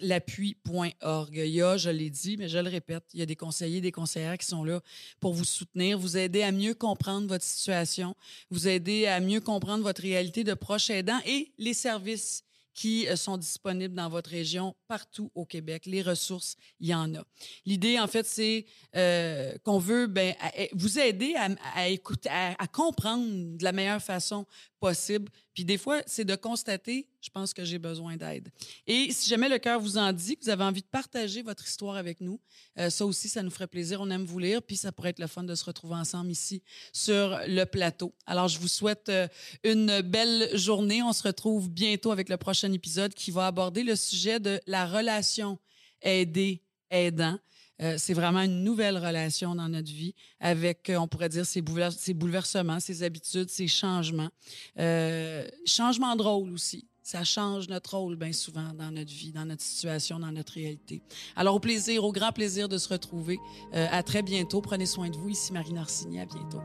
l'appui.org. Il y a, je l'ai dit, mais je le répète, il y a des conseillers, des conseillères qui sont là pour vous soutenir, vous aider à mieux comprendre votre situation, vous aider à mieux comprendre votre réalité de proche aidant et les services qui euh, sont disponibles dans votre région partout au Québec. Les ressources, il y en a. L'idée, en fait, c'est euh, qu'on veut ben, vous aider à, écouter, à comprendre de la meilleure façon possible. Puis des fois, c'est de constater, je pense que j'ai besoin d'aide. Et si jamais le cœur vous en dit, que vous avez envie de partager votre histoire avec nous, euh, ça aussi, ça nous ferait plaisir. On aime vous lire, puis ça pourrait être le fun de se retrouver ensemble ici sur le plateau. Alors, je vous souhaite euh, une belle journée. On se retrouve bientôt avec le prochain épisode qui va aborder le sujet de la relation aider-aidant. Euh, c'est vraiment une nouvelle relation dans notre vie avec, euh, on pourrait dire, ses, boulever- ses bouleversements, ses habitudes, ses changements. Euh, changements de rôle aussi. Ça change notre rôle bien souvent dans notre vie, dans notre situation, dans notre réalité. Alors, au plaisir, au grand plaisir de se retrouver. Euh, à très bientôt. Prenez soin de vous. Ici Marie Narcigny. À bientôt.